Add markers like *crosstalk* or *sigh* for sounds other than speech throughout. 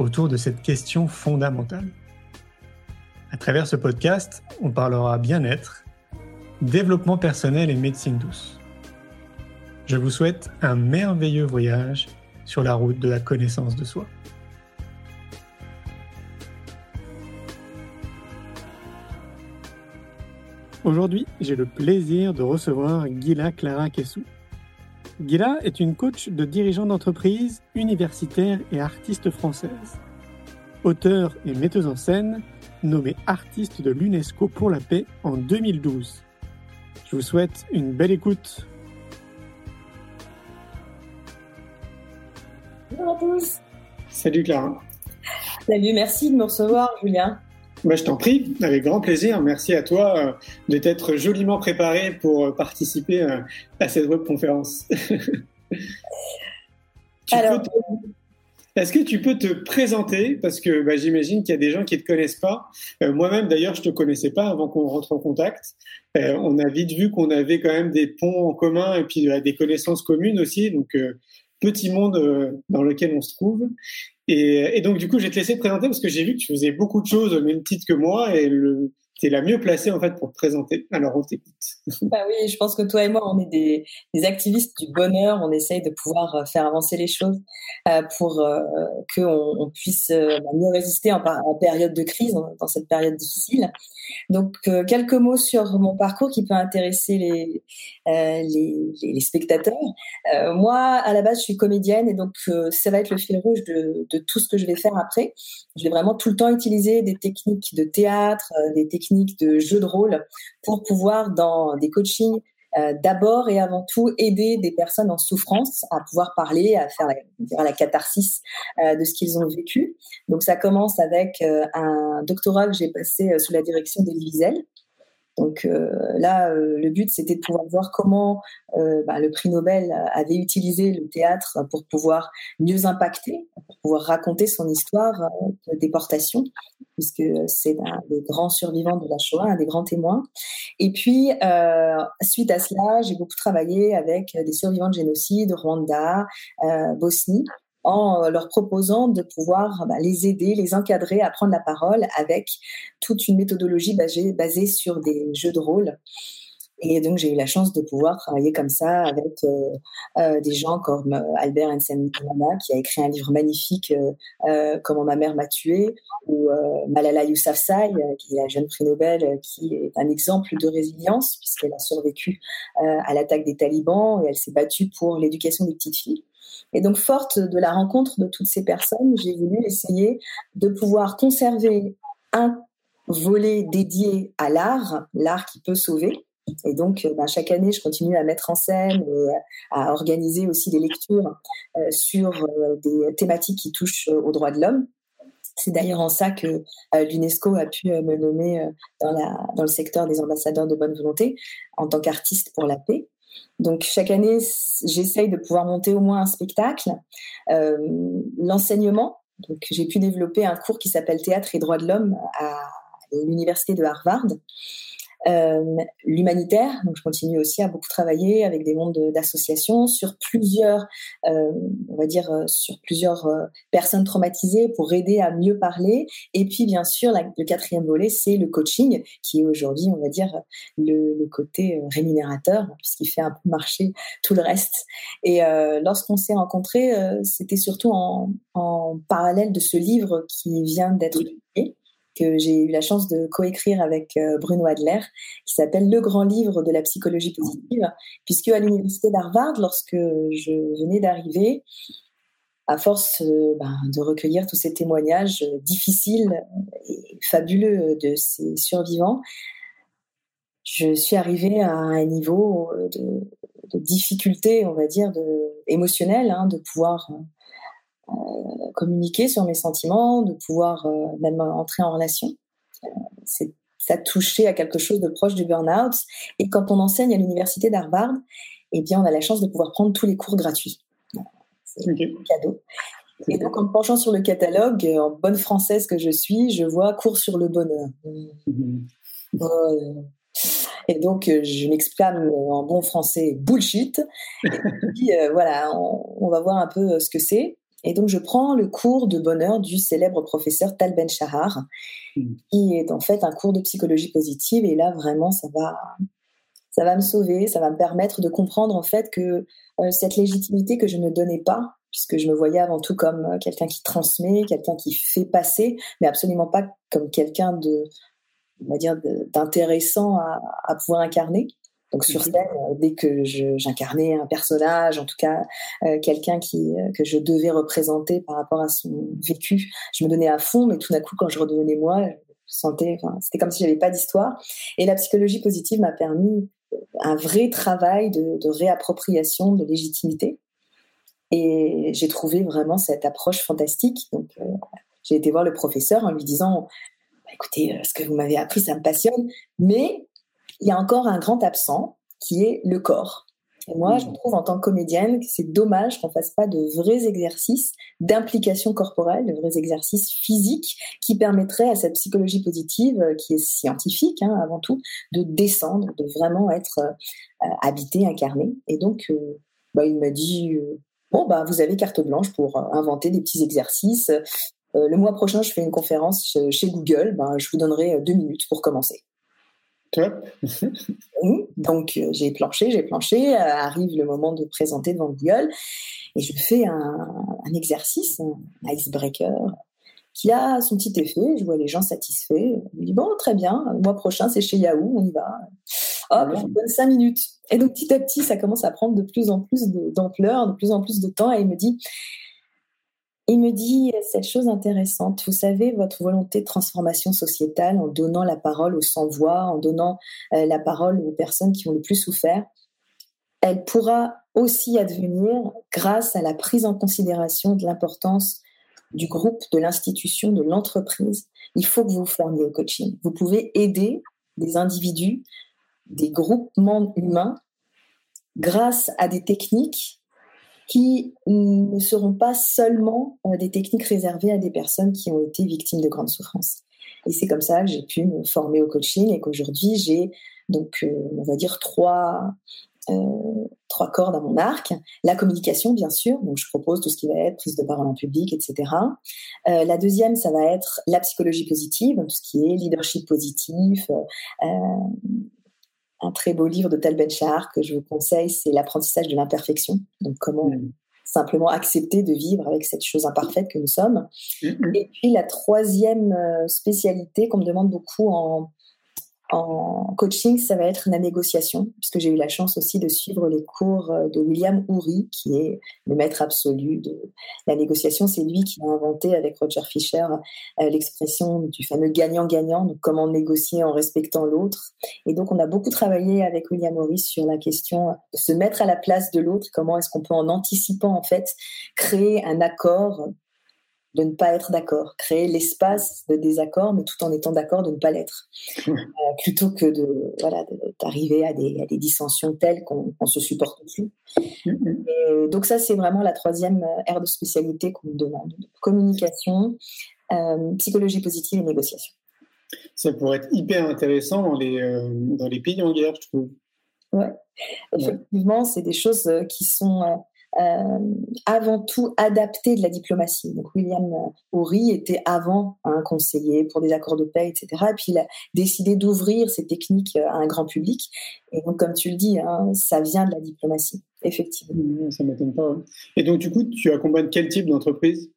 autour de cette question fondamentale. À travers ce podcast, on parlera bien-être, développement personnel et médecine douce. Je vous souhaite un merveilleux voyage sur la route de la connaissance de soi. Aujourd'hui, j'ai le plaisir de recevoir Gila Clara Kessou. Gila est une coach de dirigeants d'entreprise, universitaire et artiste française. Auteur et metteuse en scène, nommée artiste de l'UNESCO pour la paix en 2012. Je vous souhaite une belle écoute. Bonjour à tous. Salut Clara. Salut, merci de me recevoir, Julien. Bah, je t'en prie, avec grand plaisir. Merci à toi euh, de t'être joliment préparé pour euh, participer euh, à cette webconférence. *laughs* Alors, Est-ce que tu peux te présenter? Parce que bah, j'imagine qu'il y a des gens qui ne te connaissent pas. Moi-même, d'ailleurs, je ne te connaissais pas avant qu'on rentre en contact. on a vite vu qu'on avait quand même des ponts en commun et puis des connaissances communes aussi. Donc, petit monde dans lequel on se trouve. Et, donc, du coup, je vais te laisser te présenter parce que j'ai vu que tu faisais beaucoup de choses même titre que moi et le, tu es la mieux placée en fait pour te présenter. Alors on t'écoute. *laughs* Bah oui, je pense que toi et moi, on est des, activistes du bonheur. On essaye de pouvoir euh, faire avancer les choses euh, pour euh, qu'on on puisse euh, bah, mieux résister en, période de crise, dans cette période difficile. Donc quelques mots sur mon parcours qui peut intéresser les, spectateurs. moi, à la base, je suis comédienne et donc ça va être le fil rouge de, de tout ce que je vais faire après. Je vais vraiment tout le temps utiliser des techniques de théâtre, des techniques de jeu de rôle pour pouvoir, dans des coachings, euh, d'abord et avant tout aider des personnes en souffrance à pouvoir parler, à faire la, catharsis euh, de ce qu'ils ont vécu. Donc ça commence avec euh, un doctorat que j'ai passé sous la direction d'Elie Wiesel, donc euh, là, euh, le but, c'était de pouvoir voir comment euh, bah, le prix Nobel avait utilisé le théâtre pour pouvoir mieux impacter, pour pouvoir raconter son histoire de déportation, puisque c'est un des grands survivants de la Shoah, un des grands témoins. Et puis, suite à cela, j'ai beaucoup travaillé avec des survivants de génocide, Rwanda, Bosnie, en leur proposant de pouvoir bah, les aider, les encadrer à prendre la parole avec toute une méthodologie basée, basée sur des jeux de rôle. Et donc, j'ai eu la chance de pouvoir travailler comme ça avec euh, euh, des gens comme euh, Albert Einstein qui a écrit un livre magnifique, euh, Comment ma mère m'a tué, ou Malala Yousafzai, qui est la jeune prix Nobel, qui est un exemple de résilience, puisqu'elle a survécu à l'attaque des talibans et elle s'est battue pour l'éducation des petites filles. Et donc, forte de la rencontre de toutes ces personnes, j'ai voulu essayer de pouvoir conserver un volet dédié à l'art, l'art qui peut sauver. Et donc, ben, chaque année, je continue à mettre en scène et à organiser aussi des lectures euh, sur euh, des thématiques qui touchent aux droits de l'homme. C'est d'ailleurs en ça que euh, l'UNESCO a pu me nommer dans le secteur des ambassadeurs de bonne volonté en tant qu'artiste pour la paix. Donc chaque année, j'essaye de pouvoir monter au moins un spectacle. Euh, L'enseignement, donc j'ai pu développer un cours qui s'appelle Théâtre et droits de l'homme à l'université de Harvard. Euh, l'humanitaire. Donc, je continue aussi à beaucoup travailler avec des mondes d'associations sur plusieurs, euh, on va dire, euh, sur plusieurs euh, personnes traumatisées pour aider à mieux parler. Et puis, bien sûr, la, le quatrième volet, c'est le coaching, qui est aujourd'hui, on va dire, le, le côté rémunérateur, puisqu'il fait un peu marcher tout le reste. Et euh, lorsqu'on s'est rencontrés, c'était surtout en, en, parallèle de ce livre qui vient d'être publié que j'ai eu la chance de coécrire avec euh, Bruno Adler, qui s'appelle Le grand livre de la psychologie positive, puisque à l'université d'Harvard, lorsque je venais d'arriver, à force euh, ben, de recueillir tous ces témoignages difficiles et fabuleux de ces survivants, je suis arrivée à un niveau de, de difficulté, on va dire, de, émotionnelle, hein, de pouvoir communiquer sur mes sentiments, de pouvoir même entrer en relation. c'est ça touchait à quelque chose de proche du burn-out. Et quand on enseigne à l'université d'Harvard, eh bien, on a la chance de pouvoir prendre tous les cours gratuits. C'est un cadeau. Et donc, en me penchant sur le catalogue, en bonne française que je suis, je vois cours sur le bonheur. Mhm. Et donc, euh, je m'exclame en bon français bullshit. Et puis, euh, voilà, on, va voir un peu euh, ce que c'est. Et donc, je prends le cours de bonheur du célèbre professeur Tal Ben Shahar, hmm. qui est en fait un cours de psychologie positive. Et là, vraiment, ça va, ça va me sauver, ça va me permettre de comprendre en fait que euh, cette légitimité que je ne donnais pas, puisque je me voyais avant tout comme euh, quelqu'un qui transmet, quelqu'un qui fait passer, mais absolument pas comme quelqu'un de, on va dire, d'intéressant à, à pouvoir incarner. Donc sur mhm. scène, euh, dès que j'incarnais un personnage, en tout cas euh, quelqu'un qui euh, que je devais représenter par rapport à son vécu, je me donnais à fond, mais tout d'un coup, quand je redevenais moi, je sentais, enfin, c'était comme si j'avais pas d'histoire. Et la psychologie positive m'a permis un vrai travail de, de réappropriation de légitimité. Et j'ai trouvé vraiment cette approche fantastique. Donc j'ai été voir le professeur en lui disant bah, écoutez, ce que vous m'avez appris, ça me passionne, mais il y a encore un grand absent qui est le corps. Et moi, je mmh. trouve en tant que comédienne que c'est dommage qu'on fasse pas de vrais exercices d'implication corporelle, de vrais exercices physiques qui permettraient à cette psychologie positive, euh, qui est scientifique hein, avant tout, de descendre, de vraiment être euh, habité, incarné. Et donc, euh, bah, il m'a dit bon bah vous avez carte blanche pour inventer des petits exercices. le mois prochain, je fais une conférence chez Google. Ben, je vous donnerai deux minutes pour commencer. *laughs* Donc euh, j'ai planché, j'ai planché, euh, arrive le moment de présenter devant Google et je fais un, exercice, un icebreaker qui a son petit effet. Je vois les gens satisfaits. Je me dis bon, très bien, le mois prochain c'est chez Yahoo, on y va. Hop, je donne cinq minutes. Et donc petit à petit, ça commence à prendre de plus en plus d'ampleur, de, de plus en plus de temps. Et il me dit il me dit cette chose intéressante. Vous savez, votre volonté de transformation sociétale en donnant la parole aux sans-voix, en donnant euh, la parole aux personnes qui ont le plus souffert, elle pourra aussi advenir grâce à la prise en considération de l'importance du groupe, de l'institution, de l'entreprise. Il faut que vous vous formiez au coaching. Vous pouvez aider des individus, des groupements humains grâce à des techniques qui ne seront pas seulement euh, des techniques réservées à des personnes qui ont été victimes de grandes souffrances. Et c'est comme ça que j'ai pu me former au coaching et qu'aujourd'hui j'ai donc euh, on va dire trois euh, trois cordes à mon arc. La communication, bien sûr. Donc je propose tout ce qui va être prise de parole en public, etc. la deuxième, ça va être la psychologie positive, tout ce qui est leadership positif, un très beau livre de Tal Ben Shahar que je vous conseille, c'est L'apprentissage de l'imperfection. Donc, comment mm. simplement accepter de vivre avec cette chose imparfaite que nous sommes. Mm-hmm. Et puis, la troisième euh, spécialité qu'on me demande beaucoup en, en coaching, ça va être la négociation, puisque j'ai eu la chance aussi de suivre les cours euh, de William Ury, qui est le maître absolu de la négociation. C'est lui qui a inventé avec Roger Fisher euh, l'expression du fameux gagnant-gagnant, donc comment négocier en respectant l'autre. Et donc, on a beaucoup travaillé avec William Ury sur la question de se mettre à la place de l'autre, comment est-ce qu'on peut en anticipant, en fait, créer un accord de ne pas être d'accord, créer l'espace de désaccord, mais tout en étant d'accord de ne pas l'être, euh, plutôt que de voilà d'arriver à des, à des, dissensions telles qu'on ne se supporte plus. donc ça, c'est vraiment la troisième euh, ère de spécialité qu'on me demande. Communication, euh, psychologie positive et négociation. Ça pourrait être hyper intéressant dans les dans les pays en guerre, je trouve. Ouais, effectivement, c'est des choses qui sont avant tout adapté de la diplomatie. Donc William Horry était avant un conseiller pour des accords de paix, etc. Et puis il a décidé d'ouvrir ces techniques à un grand public. Et donc comme tu le dis, hein, ça vient de la diplomatie, effectivement. Ça m'étonne pas. Et donc du coup, tu accompagnes quel type d'entreprise?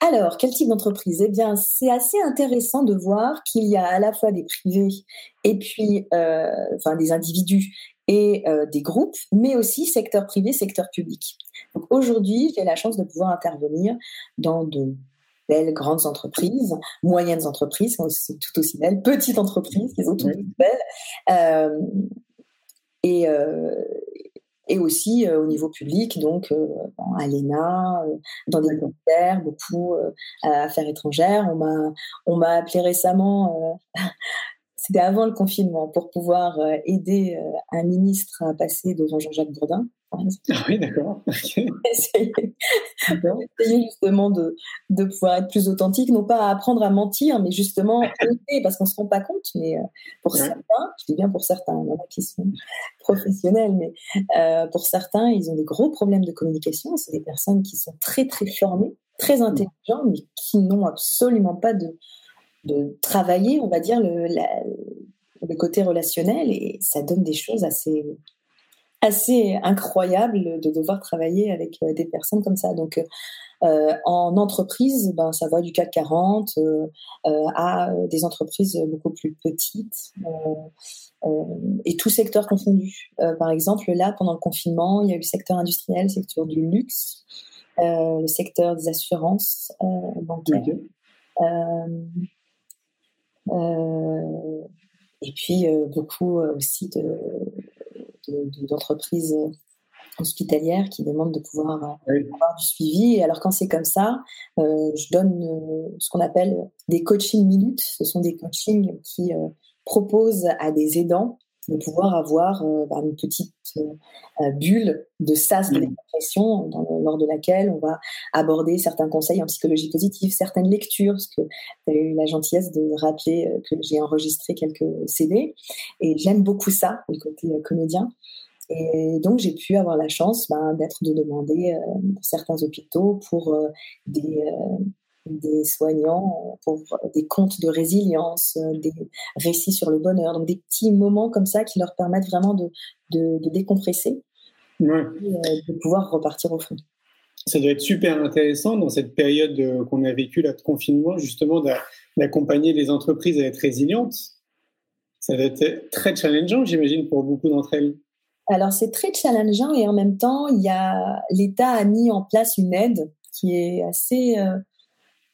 Alors, quel type d'entreprise? Eh bien, c'est assez intéressant de voir qu'il y a à la fois des privés et puis, euh, enfin, des individus et euh, des groupes, mais aussi secteur privé, secteur public. Donc aujourd'hui, j'ai la chance de pouvoir intervenir dans de belles grandes entreprises, moyennes entreprises, qui sont tout aussi belles, petites entreprises qui sont toutes belles. Euh, et, euh, et aussi au niveau public, donc à l'ENA, dans des ministères, beaucoup à affaires étrangères. On m'a on m'a appelé récemment c'était avant le confinement, pour pouvoir euh, aider euh, un ministre à passer devant Jean-Jacques Bourdin. Ah oui, *laughs* d'accord. essayer, justement de, de pouvoir être plus authentique, non pas à apprendre à mentir, mais justement *laughs* parce qu'on ne se rend pas compte. Mais euh, pour certains, je dis bien pour certains, il y en a qui sont professionnels, mais pour certains, ils ont des gros problèmes de communication. C'est des personnes qui sont très, très formées, très intelligentes, mais qui n'ont absolument pas de, de travailler, on va dire, le, le, côté relationnel et ça donne des choses assez, assez incroyables de devoir travailler avec euh, des personnes comme ça. Donc, euh, en entreprise, ben, ça va du CAC 40 euh, à des entreprises beaucoup plus petites et tout secteur confondu. par exemple, là, pendant le confinement, il y a eu le secteur industriel, le secteur du luxe, le secteur des assurances bancaires. Euh, et puis euh, beaucoup euh, aussi d'entreprises hospitalières qui demandent de pouvoir avoir du suivi. Et alors quand c'est comme ça, je donne ce qu'on appelle des coachings minutes. Ce sont des coachings qui proposent à des aidants de pouvoir avoir euh, bah, une petite euh, bulle de sas de dépression lors de laquelle on va aborder certains conseils en psychologie positive, certaines lectures, parce que tu as eu la gentillesse de rappeler euh, que j'ai enregistré quelques CD, et j'aime beaucoup ça, le côté comédien. Et donc, j'ai pu avoir la chance bah, d'être de demander certains hôpitaux pour des, des soignants pour des contes de résilience, euh, des récits sur le bonheur, donc des petits moments comme ça qui leur permettent vraiment de, de, décompresser et euh, de pouvoir repartir au fond. Ça doit être super intéressant dans cette période euh, qu'on a vécue là de confinement, justement d'accompagner les entreprises à être résilientes. Ça doit être très challengeant, j'imagine, pour beaucoup d'entre elles. Alors c'est très challengeant et en même temps, il y a l'État a mis en place une aide qui est assez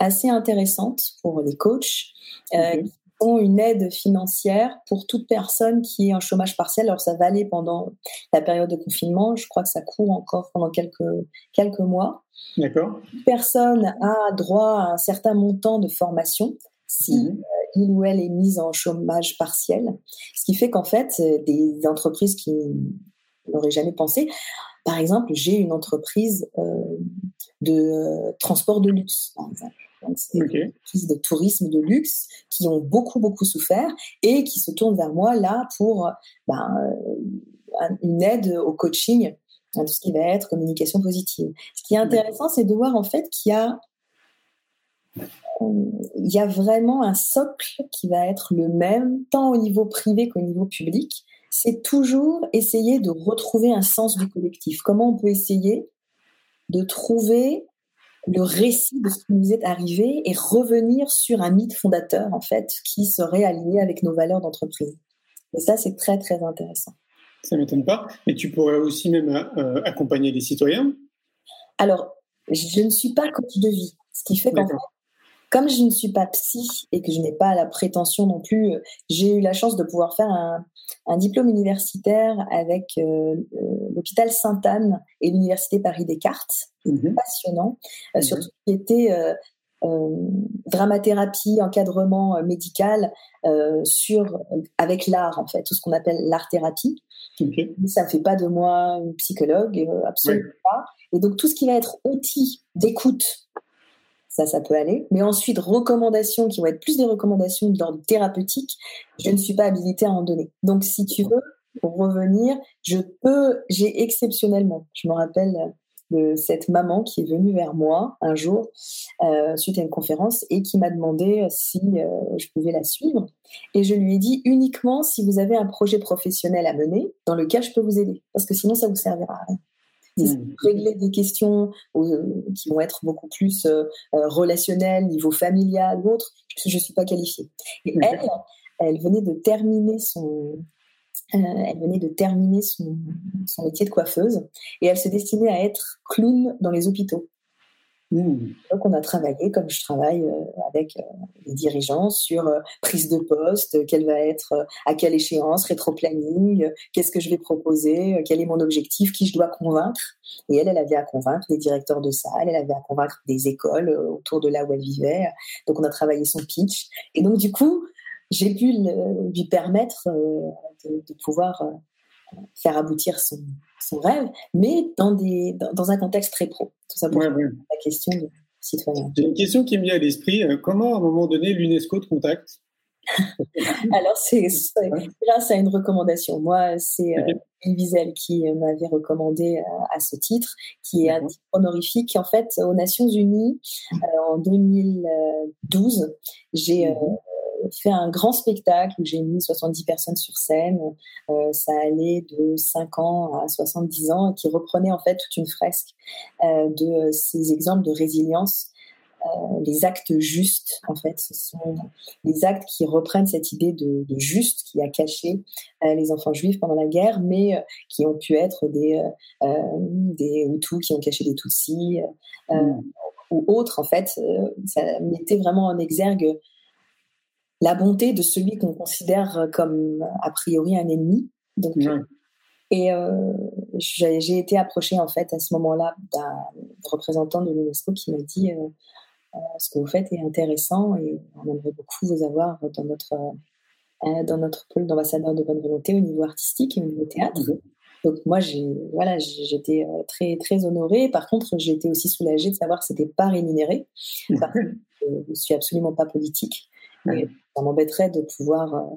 assez intéressante pour les coachs. Euh, qui ont une aide financière pour toute personne qui est en chômage partiel. Alors ça va aller pendant la période de confinement. Je crois que ça court encore pendant quelques quelques mois. D'accord. Personne a droit à un certain montant de formation si mhm. euh, il ou elle est mise en chômage partiel. Ce qui fait qu'en fait, euh, des entreprises qui n'auraient jamais pensé, par exemple, j'ai une entreprise de transport de luxe, par exemple c'est des de tourisme de luxe qui ont beaucoup, beaucoup souffert et qui se tournent vers moi là pour ben, euh, une aide au coaching, tout ce qui va être communication positive. Ce qui est intéressant, c'est de voir en fait qu'il y a il y a vraiment un socle qui va être le même, tant au niveau privé qu'au niveau public. C'est toujours essayer de retrouver un sens du collectif. Comment on peut essayer de trouver le récit de ce qui nous est arrivé et revenir sur un mythe fondateur, en fait, qui serait aligné avec nos valeurs d'entreprise. Et ça, c'est très, très intéressant. Ça ne m'étonne pas. Et tu pourrais aussi même euh, accompagner des citoyens? Alors, je ne suis pas coach de vie. Ce qui fait qu'en fait, comme je ne suis pas psy et que je n'ai pas la prétention non plus, euh, j'ai eu la chance de pouvoir faire un, diplôme universitaire avec euh, l'hôpital Sainte-Anne et l'université Paris Descartes. Mhm. Passionnant, euh, mhm. tout ce qui était dramathérapie, encadrement médical sur avec l'art en fait, tout ce qu'on appelle l'art thérapie. Ça ne fait pas de moi une psychologue, absolument pas. Et donc tout ce qui va être outil d'écoute ça, ça peut aller. Mais ensuite, recommandations qui vont être plus des recommandations d'ordre thérapeutique, je ne suis pas habilitée à en donner. Donc, si tu veux, pour revenir, je peux, j'ai exceptionnellement, je me rappelle de cette maman qui est venue vers moi un jour euh, suite à une conférence et qui m'a demandé si euh, je pouvais la suivre. Et je lui ai dit uniquement si vous avez un projet professionnel à mener dans lequel je peux vous aider, parce que sinon ça vous servira à rien. Mmh. régler des questions euh, qui vont être beaucoup plus euh, euh, relationnelles, niveau familial ou autre, je ne suis pas qualifiée. Et elle, elle venait de terminer son, elle venait de terminer son, son, métier de coiffeuse et elle se destinait à être clown dans les hôpitaux. Mmh. Donc, on a travaillé, comme je travaille euh, avec euh, les dirigeants, sur euh, prise de poste, quelle va être, à quelle échéance, rétro-planning, qu'est-ce que je vais proposer, quel est mon objectif, qui je dois convaincre. Et elle, elle avait à convaincre des directeurs de salle, elle avait à convaincre des écoles autour de là où elle vivait. Donc, on a travaillé son pitch. Et donc, du coup, j'ai pu lui permettre de, de pouvoir faire aboutir son, son rêve, mais dans, des, dans, un contexte très pro. Tout ça pour la question de citoyen. J'ai une question qui me vient à l'esprit. Euh, comment, à un moment donné, l'UNESCO te contacte? *laughs* Alors, c'est grâce à une recommandation. Moi, c'est euh, Wiesel qui euh, m'avait recommandé euh, à ce titre, qui est un titre honorifique. En fait, aux Nations Unies, en 2012, j'ai mhm fait un grand spectacle où j'ai mis 70 personnes sur scène. Euh, ça allait de 5 ans à 70 ans, qui reprenait en fait toute une fresque euh, de ces exemples de résilience. Euh, les actes justes, en fait, ce sont les actes qui reprennent cette idée de, juste qui a caché les enfants juifs pendant la guerre, mais qui ont pu être des, des Hutus qui ont caché des Tutsis mm. ou autres, en fait. ça mettait vraiment en exergue la bonté de celui qu'on considère comme a priori un ennemi. Donc, Et euh, j'ai été approchée en fait à ce moment-là d'un représentant de l'UNESCO qui m'a dit euh, euh, ce que vous faites est intéressant et on aimerait beaucoup vous avoir dans notre dans notre pôle d'ambassadeur de bonne volonté au niveau artistique et au niveau théâtre. Donc moi j'ai voilà j'étais très très honorée. Par contre j'étais aussi soulagée de savoir que c'était pas rémunéré. Parce que je suis absolument pas politique ça m'embêterait de pouvoir, euh,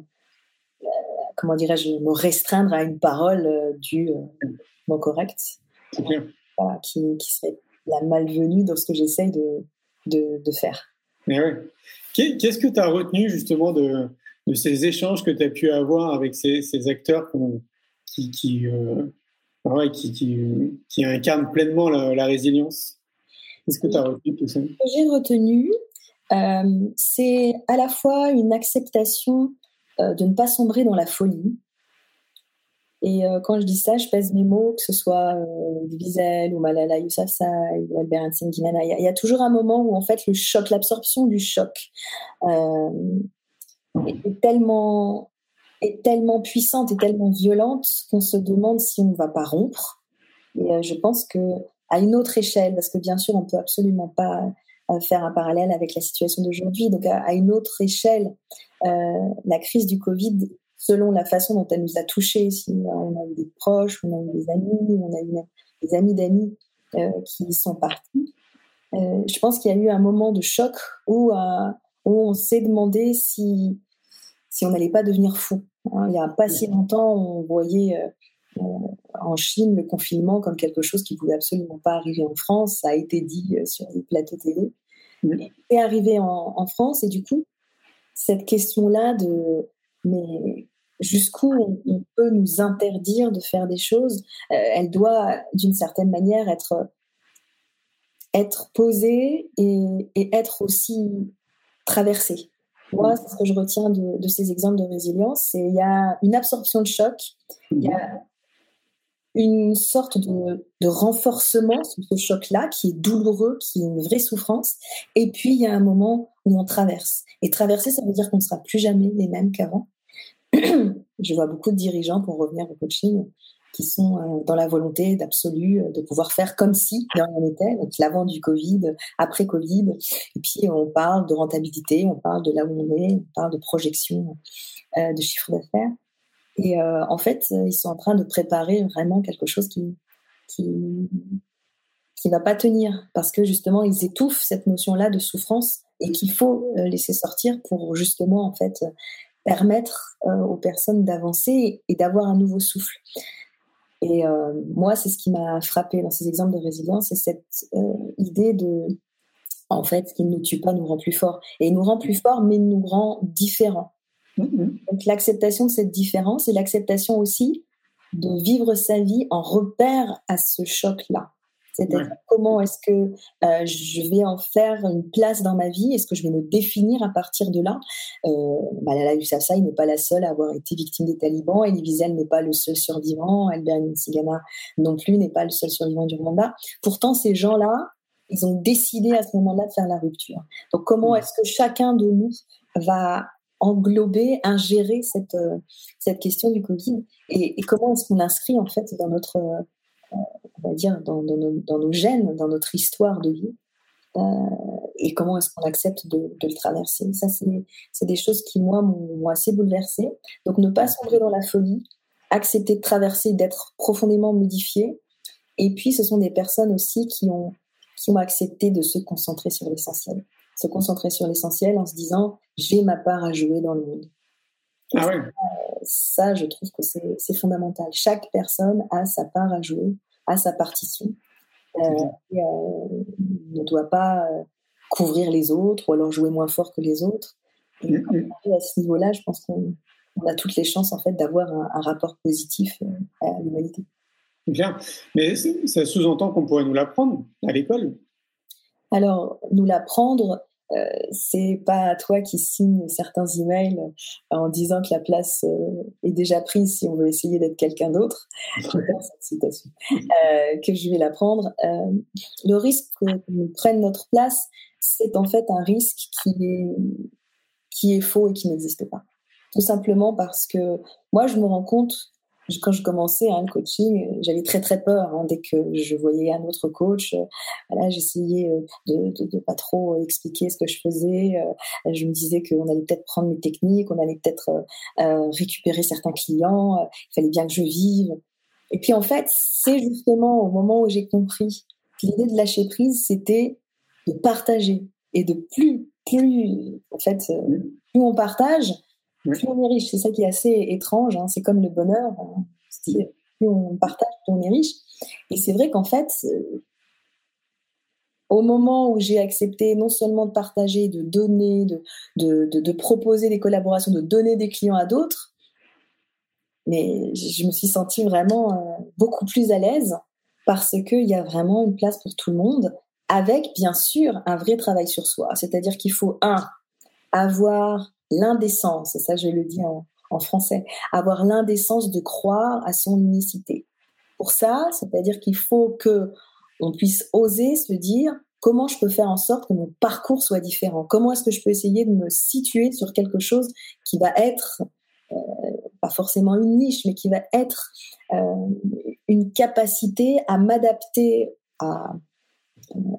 euh, comment dirais-je, me restreindre à une parole euh, du mot correct, qui, qui, serait la malvenue dans ce que j'essaye de, de, faire. Mais Qu'est-ce que tu as retenu justement de, de, ces échanges que tu as pu avoir avec ces, ces acteurs qui, qui, qui, qui, incarnent pleinement la, résilience? Qu'est-ce que tu as retenu tout ça? J'ai retenu, c'est à la fois une acceptation euh, de ne pas sombrer dans la folie. Et euh, quand je dis ça, je pèse mes mots, que ce soit Wiesel ou Malala Yousafzai ou Albert Einstein Il y, a toujours un moment où en fait le choc, l'absorption du choc est, tellement est tellement puissante et tellement violente qu'on se demande si on ne va pas rompre. Et je pense que à une autre échelle, parce que bien sûr on peut absolument pas faire un parallèle avec la situation d'aujourd'hui. Donc, à, une autre échelle, euh, la crise du Covid, selon la façon dont elle nous a touchés, si on a eu des proches, on a eu des amis, on a eu des amis d'amis euh, qui sont partis, euh, je pense qu'il y a eu un moment de choc où, on s'est demandé si, si on n'allait pas devenir fou. Hein. il n'y a pas si longtemps, on voyait en Chine le confinement comme quelque chose qui pouvait absolument pas arriver en France. Ça a été dit euh, sur les plateaux télé. C'est arrivé en, France. Et du coup, cette question-là de mais jusqu'où on, peut nous interdire de faire des choses, euh, elle doit d'une certaine manière être être posée et, être aussi traversée. Moi, ce que je retiens de, ces exemples de résilience, c'est il y a une absorption de choc, une sorte de, de renforcement sur ce choc-là qui est douloureux, qui est une vraie souffrance. Et puis, il y a un moment où on traverse. Et traverser, ça veut dire qu'on ne sera plus jamais les mêmes qu'avant. *clears throat* Je vois beaucoup de dirigeants, pour revenir au coaching, qui sont euh, dans la volonté d'absolu euh, de pouvoir faire comme si de rien n'était, donc l'avant du Covid, après Covid. Et puis, on parle de rentabilité, on parle de là où on est, on parle de projection euh, de chiffre d'affaires. Et euh, en fait, ils sont en train de préparer vraiment quelque chose qui qui qui va pas tenir parce que justement ils étouffent cette notion-là de souffrance et qu'il faut euh, laisser sortir pour justement en fait permettre euh, aux personnes d'avancer et d'avoir un nouveau souffle. Et moi, c'est ce qui m'a frappé dans ces exemples de résilience, c'est cette idée de, en fait, ce qui ne nous tue pas nous rend plus fort. Et il nous rend plus fort, mais il nous rend différents. Mm-hmm. Donc l'acceptation de cette différence et l'acceptation aussi de vivre sa vie en repère à ce choc-là. C'est-à-dire comment est-ce que euh, je vais en faire une place dans ma vie? Est-ce que je vais me définir à partir de là? Euh, Malala Yousafzai n'est pas la seule à avoir été victime des talibans. Elie Wiesel n'est pas le seul survivant. Albert Nsigana non plus n'est pas le seul survivant du Rwanda. Pourtant, ces gens-là ils ont décidé à ce moment-là de faire la rupture. Donc comment est-ce que chacun de nous va englober, ingérer cette, euh, cette question du Covid et, comment est-ce qu'on l'inscrit en fait dans notre, euh, on va dire, dans, nos, gènes, dans notre histoire de vie euh, et comment est-ce qu'on accepte de, de, le traverser. Ça, c'est des choses qui, moi, m'ont assez bouleversée. Donc ne pas sombrer dans la folie, accepter de traverser, d'être profondément modifié. Et puis, ce sont des personnes aussi qui ont, qui ont accepté de se concentrer sur l'essentiel se concentrer sur l'essentiel en se disant j'ai ma part à jouer dans le monde. Ah ça, je trouve que c'est fondamental. Chaque personne a sa part à jouer, a sa partition. Euh, et, euh, ne doit pas euh, couvrir les autres ou alors jouer moins fort que les autres. Et mm, mm. à ce niveau-là, je pense qu'on a toutes les chances en fait d'avoir un, un, rapport positif à l'humanité. Bien, mais ça sous-entend qu'on pourrait nous l'apprendre à l'école. Alors, nous l'apprendre, euh, c'est pas à toi qui signe certains emails en disant que la place euh, est déjà prise si on veut essayer d'être quelqu'un d'autre. euh, que je vais la prendre. le risque que nous prenne notre place, c'est en fait un risque qui est, qui est faux et qui n'existe pas. Tout simplement parce que moi, je me rends compte quand je commençais hein, le coaching, j'avais très très peur hein, dès que je voyais un autre coach. Euh, voilà, j'essayais euh, de, de, de, pas trop expliquer ce que je faisais. Euh, je me disais qu'on allait peut-être prendre mes techniques, on allait peut-être euh, récupérer certains clients. il fallait bien que je vive. Et puis en fait, c'est justement au moment où j'ai compris que l'idée de lâcher prise, c'était de partager et de plus plus en fait plus on partage plus on est riche. C'est ça qui est assez étrange. Hein. C'est comme le bonheur. Hein. Plus on partage, plus on est riche. Et c'est vrai qu'en fait, euh, au moment où j'ai accepté non seulement de partager, de donner, de, de, de, proposer des collaborations, de donner des clients à d'autres, mais je me suis sentie vraiment euh, beaucoup plus à l'aise parce qu'il y a vraiment une place pour tout le monde, avec bien sûr un vrai travail sur soi. C'est-à-dire qu'il faut, un, avoir l'indécence, et ça je le dis en, français, avoir l'indécence de croire à son unicité. Pour ça, c'est-à-dire qu'il faut que on puisse oser se dire comment je peux faire en sorte que mon parcours soit différent, comment est-ce que je peux essayer de me situer sur quelque chose qui va être euh, pas forcément une niche, mais qui va être euh, une capacité à m'adapter à,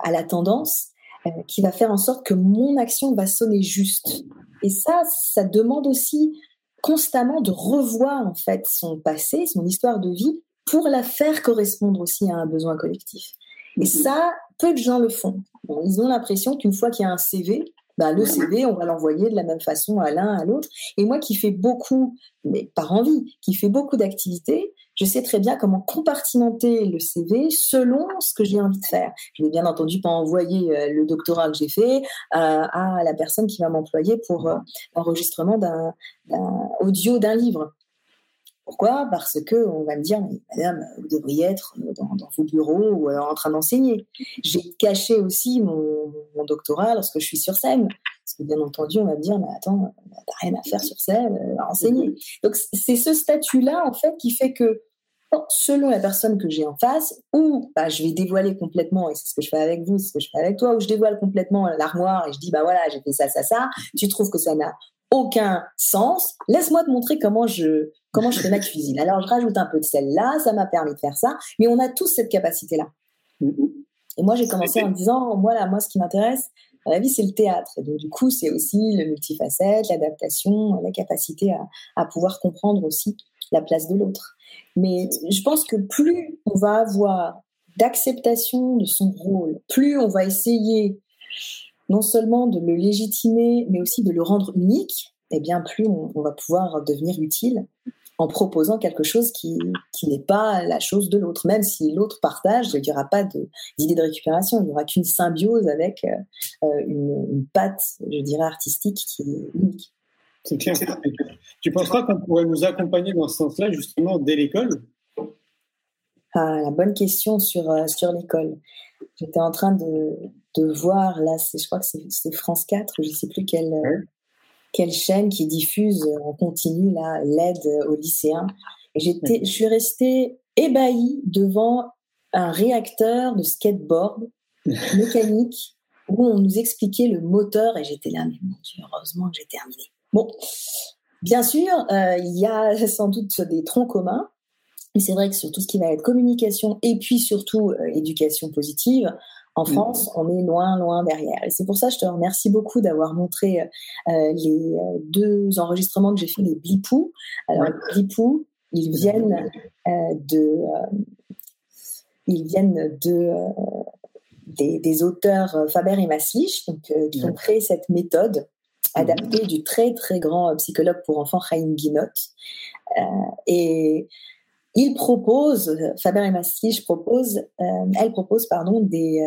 à la tendance, euh, qui va faire en sorte que mon action va sonner juste? Et ça, ça demande aussi constamment de revoir en fait son passé, son histoire de vie, pour la faire correspondre aussi à un besoin collectif. Et mhm. ça, peu de gens le font. ils ont l'impression qu'une fois qu'il y a un CV, bah, le CV, on va l'envoyer de la même façon à l'un, à l'autre. Et moi qui fais beaucoup, mais par envie, qui fais beaucoup d'activités, je sais très bien comment compartimenter le CV selon ce que j'ai envie de faire. Je vais bien entendu pas envoyer euh, le doctorat que j'ai fait euh, à la personne qui va m'employer pour euh, l'enregistrement d'un audio d'un livre. Pourquoi? Parce que on va me dire, madame, vous devriez être dans, vos bureaux ou en train d'enseigner. J'ai caché aussi mon, doctorat lorsque je suis sur scène. Parce que bien entendu, on va me dire, mais attends, t'as rien à faire sur scène, à enseigner. Donc c'est ce statut-là, en fait, qui fait que selon la personne que j'ai en face, ou bah, je vais dévoiler complètement, et c'est ce que je fais avec vous, c'est ce que je fais avec toi, ou je dévoile complètement l'armoire et je dis, bah voilà, j'ai fait ça, ça, ça, tu trouves que ça n'a aucun sens, laisse-moi te montrer comment je, comment je fais ma *laughs* cuisine. Alors, je rajoute un peu de sel là, ça m'a permis de faire ça, mais on a tous cette capacité-là. Et moi, j'ai commencé en me disant, voilà, moi, ce qui m'intéresse dans la vie, c'est le théâtre. Et donc, du coup, c'est aussi le multifacette, l'adaptation, la capacité à, à pouvoir comprendre aussi la place de l'autre. Mais je pense que plus on va avoir d'acceptation de son rôle, plus on va essayer non seulement de le légitimer, mais aussi de le rendre unique, eh bien plus on, va pouvoir devenir utile en proposant quelque chose qui, qui n'est pas la chose de l'autre. Même si l'autre partage, il n'y aura pas d'idée de, récupération, il n'y aura qu'une symbiose avec euh, une, une patte, je dirais, artistique qui est unique. C'est clair. Tu penseras qu'on pourrait nous accompagner dans ce sens-là, justement, dès l'école? Ah, La bonne question sur, euh, sur l'école. J'étais en train de, de voir, là, je crois que c'est France 4, je ne sais plus quelle, quelle chaîne qui diffuse en continu l'aide aux lycéens. J'étais, je suis restée ébahie devant un réacteur de skateboard *laughs* mécanique où on nous expliquait le moteur et j'étais là, mais mon Dieu, heureusement que j'ai terminé. Bon, bien sûr, euh, il y a sans doute des troncs communs, mais c'est vrai que sur tout ce qui va être communication et puis surtout euh, éducation positive, en mm. France, on est loin, loin derrière. Et c'est pour ça que je te remercie beaucoup d'avoir montré euh, les deux enregistrements que j'ai fait, les Blipou. Alors, les Blipou, ils viennent de... ils viennent de des, auteurs euh, Faber et Maslich, donc, euh, qui ont créé cette méthode adaptée du très très grand euh, psychologue pour enfants Chaim Guinot. et il propose, Faber et Maslich propose, elle propose pardon des,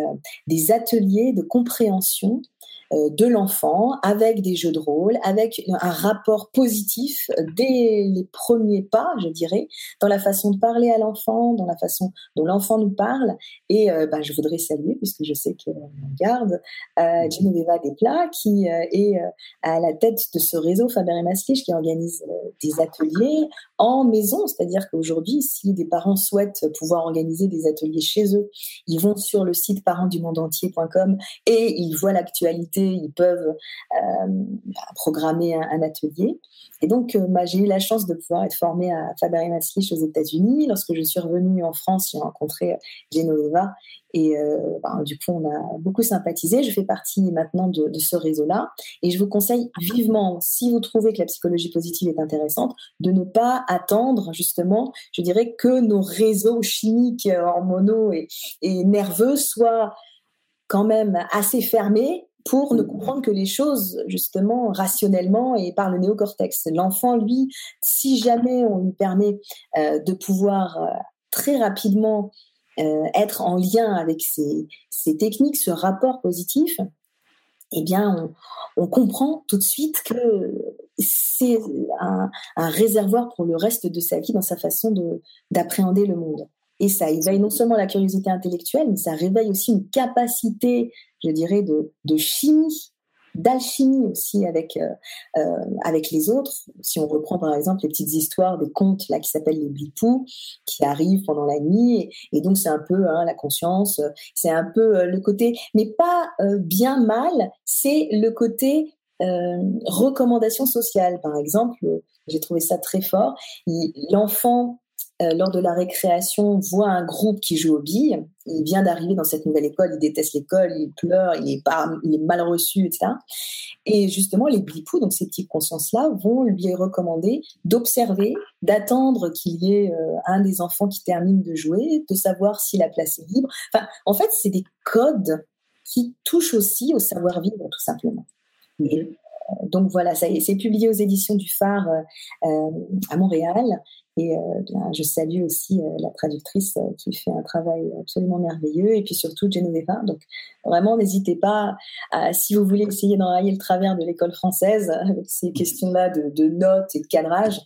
des ateliers de compréhension euh, de l'enfant avec des jeux de rôle, avec un rapport positif dès les premiers pas, je dirais, dans la façon de parler à l'enfant, dans la façon dont l'enfant nous parle. Et euh, bah, je voudrais saluer, puisque je sais qu'elle garde, euh, Genoveva Desplat, qui euh, est à la tête de ce réseau Faber et Maslich qui organise des ateliers en maison, c'est-à-dire qu'aujourd'hui, si des parents souhaitent pouvoir organiser des ateliers chez eux, ils vont sur le site parentsdumondeentier.com et ils voient l'actualité ils peuvent euh, programmer un, atelier. Et donc, euh, bah, j'ai eu la chance de pouvoir être formée à Faber et Maslich aux États-Unis. Lorsque je suis revenue en France, j'ai rencontré euh, Genoveva et bah, du coup, on a beaucoup sympathisé. Je fais partie maintenant de, ce réseau-là. Et je vous conseille vivement, si vous trouvez que la psychologie positive est intéressante, de ne pas attendre, justement, je dirais, que nos réseaux chimiques, hormonaux et nerveux soient quand même assez fermés pour ne comprendre que les choses justement rationnellement et par le néocortex. L'enfant, lui, si jamais on lui permet euh, de pouvoir euh, très rapidement euh, être en lien avec ces, techniques, ce rapport positif, eh bien, on, comprend tout de suite que c'est un, un, réservoir pour le reste de sa vie dans sa façon d'appréhender le monde. Et ça éveille non seulement la curiosité intellectuelle, mais ça réveille aussi une capacité, je dirais, de, chimie, d'alchimie aussi avec, euh, euh, avec les autres. Si on reprend par exemple les petites histoires des contes là qui s'appellent les blipous, qui arrivent pendant la nuit, et, donc c'est un peu hein, la conscience, c'est un peu euh, le côté, mais pas bien mal, c'est le côté recommandation sociale. Par exemple, j'ai trouvé ça très fort. L'enfant euh, lors de la récréation, voit un groupe qui joue aux billes. Il vient d'arriver dans cette nouvelle école, il déteste l'école, il pleure, il est, pas, il est mal reçu, etc. Et justement, les blipous, donc ces petites consciences-là, vont lui recommander d'observer, d'attendre qu'il y ait euh, un des enfants qui termine de jouer, de savoir si la place est libre. Enfin, en fait, c'est des codes qui touchent aussi au savoir-vivre, tout simplement. Et, euh, donc voilà, c'est publié aux éditions du Phare à Montréal. Et euh, je salue aussi euh, la traductrice euh, qui fait un travail absolument merveilleux, et puis surtout Genoveva. Donc vraiment, n'hésitez pas, si vous voulez essayer d'enrayer le travers de l'école française avec ces questions-là de, notes et de cadrage,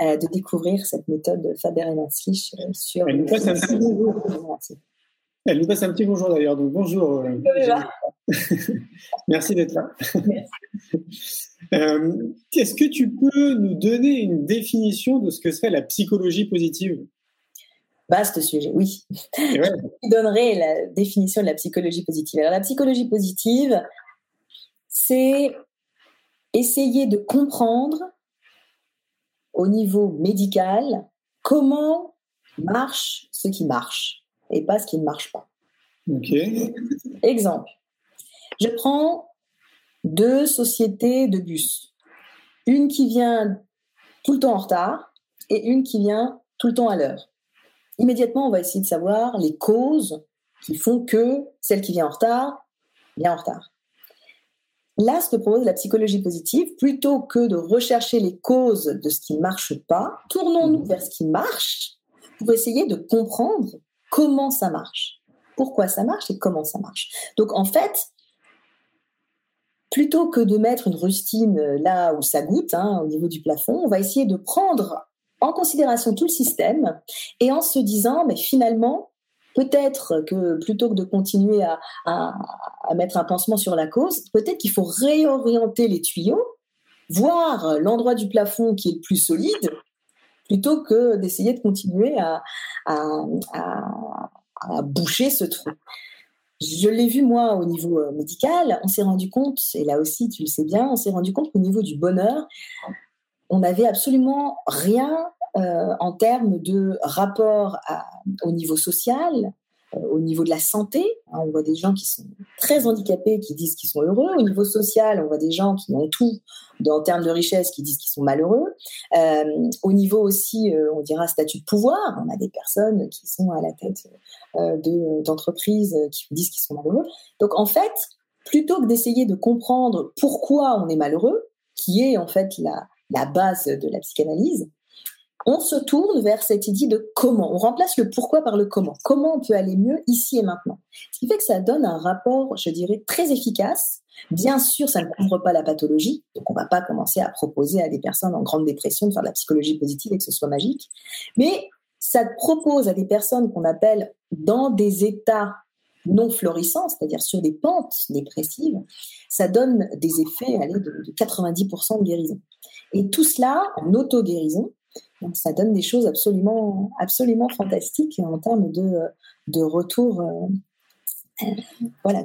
de découvrir cette méthode Faber et Maslich sur. Nous Elle nous passe un petit bonjour d'ailleurs. Donc bonjour. *laughs* Merci d'être là. *laughs* Euh, est-ce que tu peux nous donner une définition de ce que serait la psychologie positive? Vaste sujet, oui. Je donnerai la définition de la psychologie positive. Alors, la psychologie positive, c'est essayer de comprendre au niveau médical comment marche ce qui marche et pas ce qui ne marche pas. Exemple. Je prends deux sociétés de bus. Une qui vient tout le temps en retard et une qui vient tout le temps à l'heure. Immédiatement, on va essayer de savoir les causes qui font que celle qui vient en retard vient en retard. Là, ce que propose la psychologie positive, plutôt que de rechercher les causes de ce qui ne marche pas, tournons-nous vers ce qui marche pour essayer de comprendre comment ça marche, pourquoi ça marche et comment ça marche. Donc en fait, plutôt que de mettre une rustine euh, là où ça goûte, hein, au niveau du plafond, on va essayer de prendre en considération tout le système et en se disant, mais finalement, peut-être que plutôt que de continuer à, à mettre un pansement sur la cause, peut-être qu'il faut réorienter les tuyaux, voir l'endroit du plafond qui est le plus solide, plutôt que d'essayer de continuer à, à, boucher ce trou. je l'ai vu moi au niveau euh, médical, on s'est rendu compte, et là aussi tu le sais bien, on s'est rendu compte qu'au niveau du bonheur, on n'avait absolument rien euh, en termes de rapport au niveau social, au niveau de la santé. Hein, on voit des gens qui sont très handicapés qui disent qu'ils sont heureux. Au niveau social, on voit des gens qui ont tout en termes de richesse qui disent qu'ils sont malheureux. Euh, au niveau aussi, euh, on dira statut de pouvoir, on a des personnes qui sont à la tête d'entreprises qui disent qu'ils sont malheureux. Donc en fait, plutôt que d'essayer de comprendre pourquoi on est malheureux, qui est en fait la base de la psychanalyse, on se tourne vers cette idée de comment. On remplace le pourquoi par le comment. Comment on peut aller mieux ici et maintenant. Ce qui fait que ça donne un rapport, je dirais, très efficace. Bien sûr, ça ne couvre pas la pathologie, donc on ne va pas commencer à proposer à des personnes en grande dépression de faire de la psychologie positive et que ce soit magique. Mais ça propose à des personnes qu'on appelle dans des états non florissants, c'est-à-dire sur des pentes dépressives, ça donne des effets allez, de, de 90% de guérison. Et tout cela en auto-guérison, donc ça donne des choses absolument, absolument fantastiques en termes de, de retour. Euh, euh, voilà.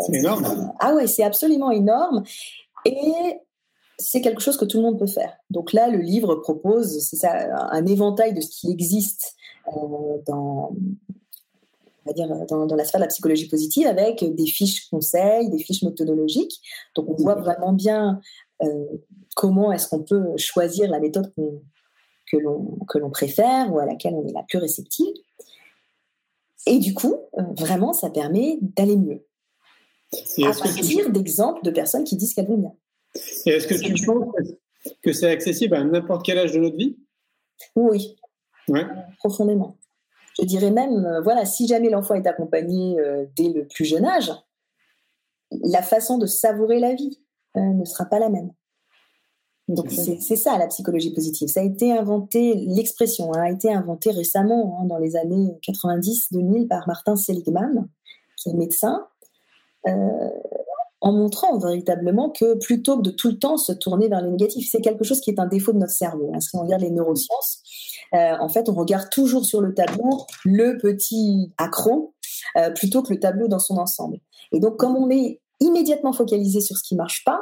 C'est énorme. Ah ouais, c'est absolument énorme. Et c'est quelque chose que tout le monde peut faire. Donc là, le livre propose, c'est ça, un éventail de ce qui existe euh, dans, on va dire, dans, dans, la sphère de la psychologie positive avec des fiches conseils, des fiches méthodologiques. Donc on voit vraiment bien comment est-ce qu'on peut choisir la méthode qu'on que l'on, que l'on préfère ou à laquelle on est la plus réceptive. Et du coup, euh, vraiment, ça permet d'aller mieux. à partir d'exemples de personnes qui disent qu'elles vont bien. Et est-ce que tu penses que c'est accessible à n'importe quel âge de notre vie? Oui, profondément. Je dirais même, euh, voilà, si jamais l'enfant est accompagné euh, dès le plus jeune âge, la façon de savourer la vie ne sera pas la même. Donc c'est ça la psychologie positive. Ça a été inventé, l'expression hein, a été inventée récemment, hein, dans les années 90-2000, par Martin Seligman, qui est médecin, euh, en montrant véritablement que plutôt que de tout le temps se tourner vers le négatif, c'est quelque chose qui est un défaut de notre cerveau. Hein. Si on regarde les neurosciences, euh, en fait, on regarde toujours sur le tableau le petit accro euh, plutôt que le tableau dans son ensemble. Et donc, comme on est immédiatement focalisé sur ce qui marche pas,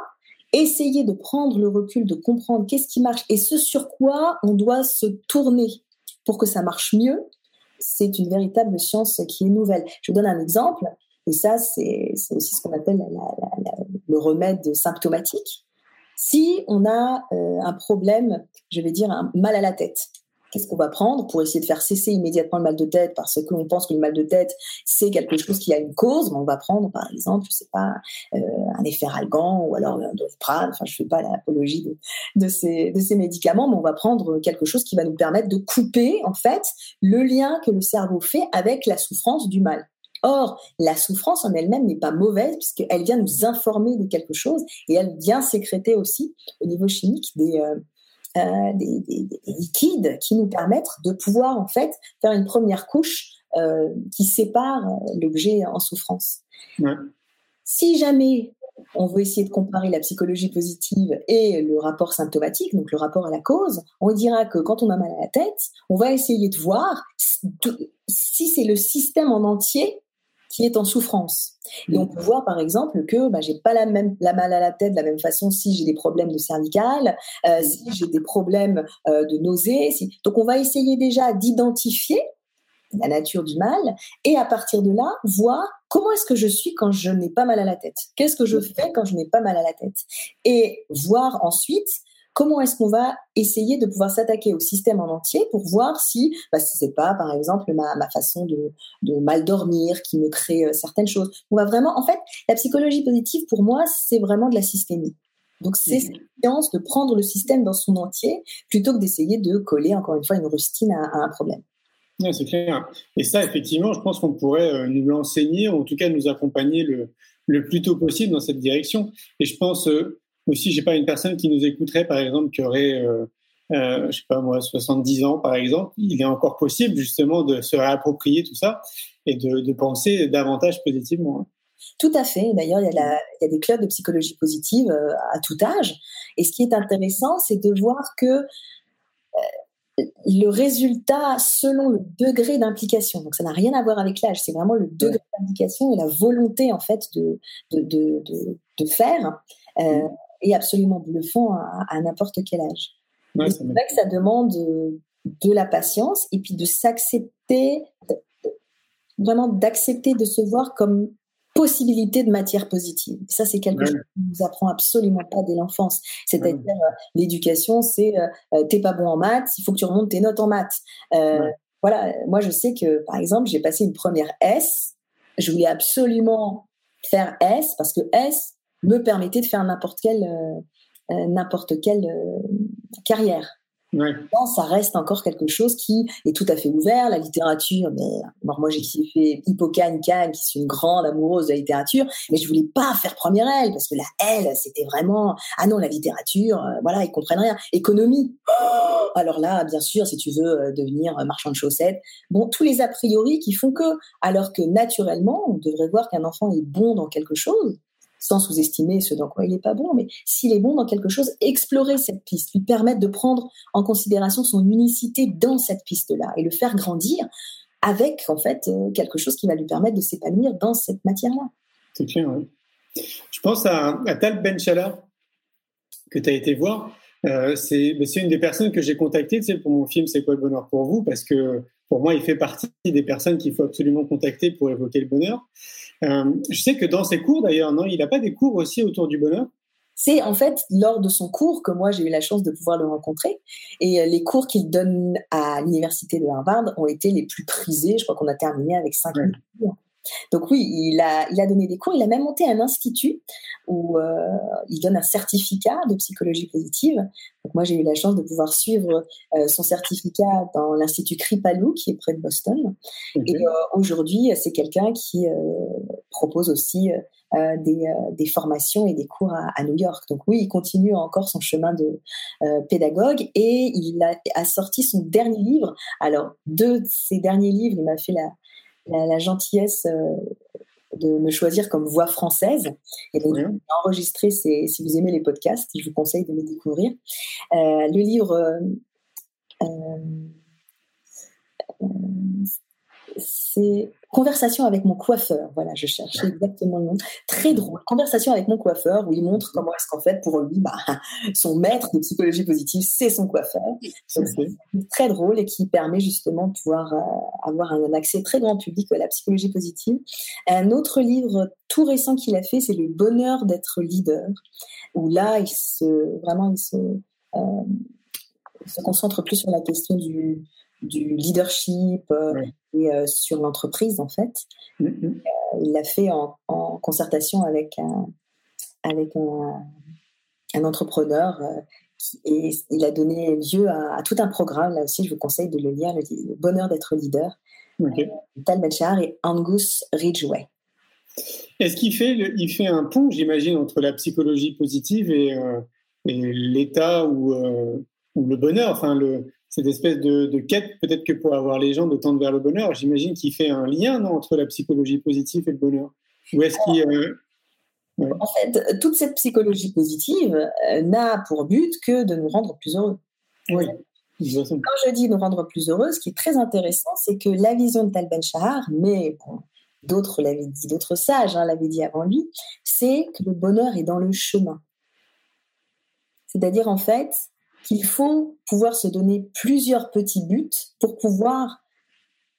essayer de prendre le recul, de comprendre qu'est-ce qui marche et ce sur quoi on doit se tourner pour que ça marche mieux, c'est une véritable science qui est nouvelle. Je vous donne un exemple, et ça, c'est aussi ce qu'on appelle le remède symptomatique. Si on a euh, un problème, je vais dire un mal à la tête, qu'est-ce qu'on va prendre pour essayer de faire cesser immédiatement le mal de tête? Parce que l'on pense que le mal de tête c'est quelque chose qui a une cause on va prendre par exemple je sais pas euh, un efferalgan ou alors un doliprane. Enfin je fais pas l'apologie de, ces de ces médicaments mais on va prendre quelque chose qui va nous permettre de couper en fait le lien que le cerveau fait avec la souffrance du mal. Or, la souffrance en elle-même n'est pas mauvaise puisqu'elle vient nous informer de quelque chose et elle vient sécréter aussi au niveau chimique des, euh, euh, des, liquides qui nous permettent de pouvoir en fait faire une première couche euh, qui sépare euh, l'objet en souffrance. Si jamais on veut essayer de comparer la psychologie positive et le rapport symptomatique, donc le rapport à la cause, on dira que quand on a mal à la tête, on va essayer de voir si c'est le système en entier qui est en souffrance. Et on peut voir par exemple que bah, j'ai pas la même la mal à la tête de la même façon si j'ai des problèmes de cervical, euh, si j'ai des problèmes euh, de nausées. Donc on va essayer déjà d'identifier la nature du mal et à partir de là voir comment est-ce que je suis quand je n'ai pas mal à la tête. Qu'est-ce que je fais quand je n'ai pas mal à la tête? Et voir ensuite comment est-ce qu'on va essayer de pouvoir s'attaquer au système en entier pour voir si, bah, si c'est pas, par exemple, ma, façon de, mal dormir qui me crée euh, certaines choses. On va vraiment, en fait, la psychologie positive, pour moi, c'est vraiment de la systémie. Donc, c'est cette science de prendre le système dans son entier plutôt que d'essayer de coller, encore une fois, une rustine à, un problème. c'est clair. Et ça, effectivement, je pense qu'on pourrait euh, nous l'enseigner, ou en tout cas nous accompagner le, le plus tôt possible dans cette direction. Et je pense, euh, aussi, j'ai pas une personne qui nous écouterait, par exemple, qui aurait, euh, euh, je sais pas moi, 70 ans, par exemple, il est encore possible justement de se réapproprier tout ça et de, de penser davantage positivement. Hein. Tout à fait. D'ailleurs, il, il, y a des clubs de psychologie positive euh, à tout âge. Et ce qui est intéressant, c'est de voir que euh, le résultat selon le degré d'implication. Donc ça n'a rien à voir avec l'âge, c'est vraiment le degré d'implication et la volonté en fait de, de, de, de, faire euh, est absolument bluffant à, à n'importe quel âge. c'est vrai que ça demande de la patience et puis de s'accepter, vraiment d'accepter de se voir comme possibilité de matière positive. Ça, c'est quelque chose qu'on nous apprend absolument pas dès l'enfance. C'est-à-dire, euh, l'éducation, c'est euh, euh, t'es pas bon en maths, il faut que tu remontes tes notes en maths. Voilà, moi, je sais que, par exemple, j'ai passé une première S. Je voulais absolument faire S parce que S me permettait de faire n'importe quelle, n'importe quelle carrière. Ouais. ça reste encore quelque chose qui est tout à fait ouvert. La littérature, mais moi j'ai fait Hippocane Kane, qui suis une grande amoureuse de la littérature, mais je voulais pas faire première L parce que la L, c'était vraiment ah non la littérature, euh, voilà ils comprennent rien. Économie, oh alors là bien sûr si tu veux euh, devenir marchand de chaussettes, bon tous les a priori qui font que, alors que naturellement on devrait voir qu'un enfant est bon dans quelque chose sans sous-estimer ce dans quoi il n'est pas bon, mais s'il est bon dans quelque chose, explorer cette piste, lui permettre de prendre en considération son unicité dans cette piste-là et le faire grandir avec en fait euh, quelque chose qui va lui permettre de s'épanouir dans cette matière-là. C'est clair, oui. Je pense à, Tal Benchala que tu as été voir. Euh, c'est une des personnes que j'ai contactées pour mon film C'est quoi le bonheur pour vous? Parce que pour moi, il fait partie des personnes qu'il faut absolument contacter pour évoquer le bonheur. Euh, je sais que dans ses cours, d'ailleurs, non, il n'a pas des cours aussi autour du bonheur? C'est en fait lors de son cours que moi j'ai eu la chance de pouvoir le rencontrer. Et euh, les cours qu'il donne à l'université de Harvard ont été les plus prisés. Je crois qu'on a terminé avec 5 ouais. cours. Donc oui, il a, il a donné des cours, il a même monté un institut où euh, il donne un certificat de psychologie positive. Donc moi, j'ai eu la chance de pouvoir suivre euh, son certificat dans l'institut Kripalu, qui est près de Boston. Et euh, aujourd'hui, c'est quelqu'un qui propose aussi des, des, formations et des cours à, à, New York. Donc oui, il continue encore son chemin de pédagogue et il a, a, sorti son dernier livre. Alors, deux de ses derniers livres, il m'a fait la, la, gentillesse euh, de me choisir comme voix française. Et donc, j'ai enregistré, si vous aimez les podcasts, je vous conseille de les découvrir. Euh, le livre, euh, c'est Conversation avec mon coiffeur. Voilà, je cherchais exactement le nom. Très drôle. Conversation avec mon coiffeur où il montre comment est-ce qu'en fait, pour lui, bah, *laughs* son maître de psychologie positive, c'est son coiffeur. c'est très drôle et qui permet justement de pouvoir euh, avoir un, accès très grand public à la psychologie positive. Un autre livre tout récent qu'il a fait, c'est Le bonheur d'être leader, où là, il se, vraiment, il se, euh, il se concentre plus sur la question du, du leadership euh, et euh, sur l'entreprise en fait. Mm, mm. Euh, il l'a fait en, concertation avec un, avec un, entrepreneur et il a donné lieu à, tout un programme. Là aussi, je vous conseille de le lire, Le, bonheur d'être leader. Tal Belchar et Angus Ridgway. Est-ce qu'il fait, il fait un pont, j'imagine, entre la psychologie positive et, l'état ou, ou, le bonheur, enfin le, cette espèce de, quête, peut-être que pour avoir les gens de tendre vers le bonheur, j'imagine qu'il fait un lien non, entre la psychologie positive et le bonheur. Ou est-ce qu'il. Euh, en fait, toute cette psychologie positive euh, n'a pour but que de nous rendre plus heureux. Oui. Quand je dis nous rendre plus heureux, ce qui est très intéressant, c'est que la vision de Tal Ben Shahar, mais d'autres l'avaient dit, d'autres sages hein, l'avaient dit avant lui, c'est que le bonheur est dans le chemin. C'est-à-dire, en fait, qu'il faut pouvoir se donner plusieurs petits buts pour pouvoir,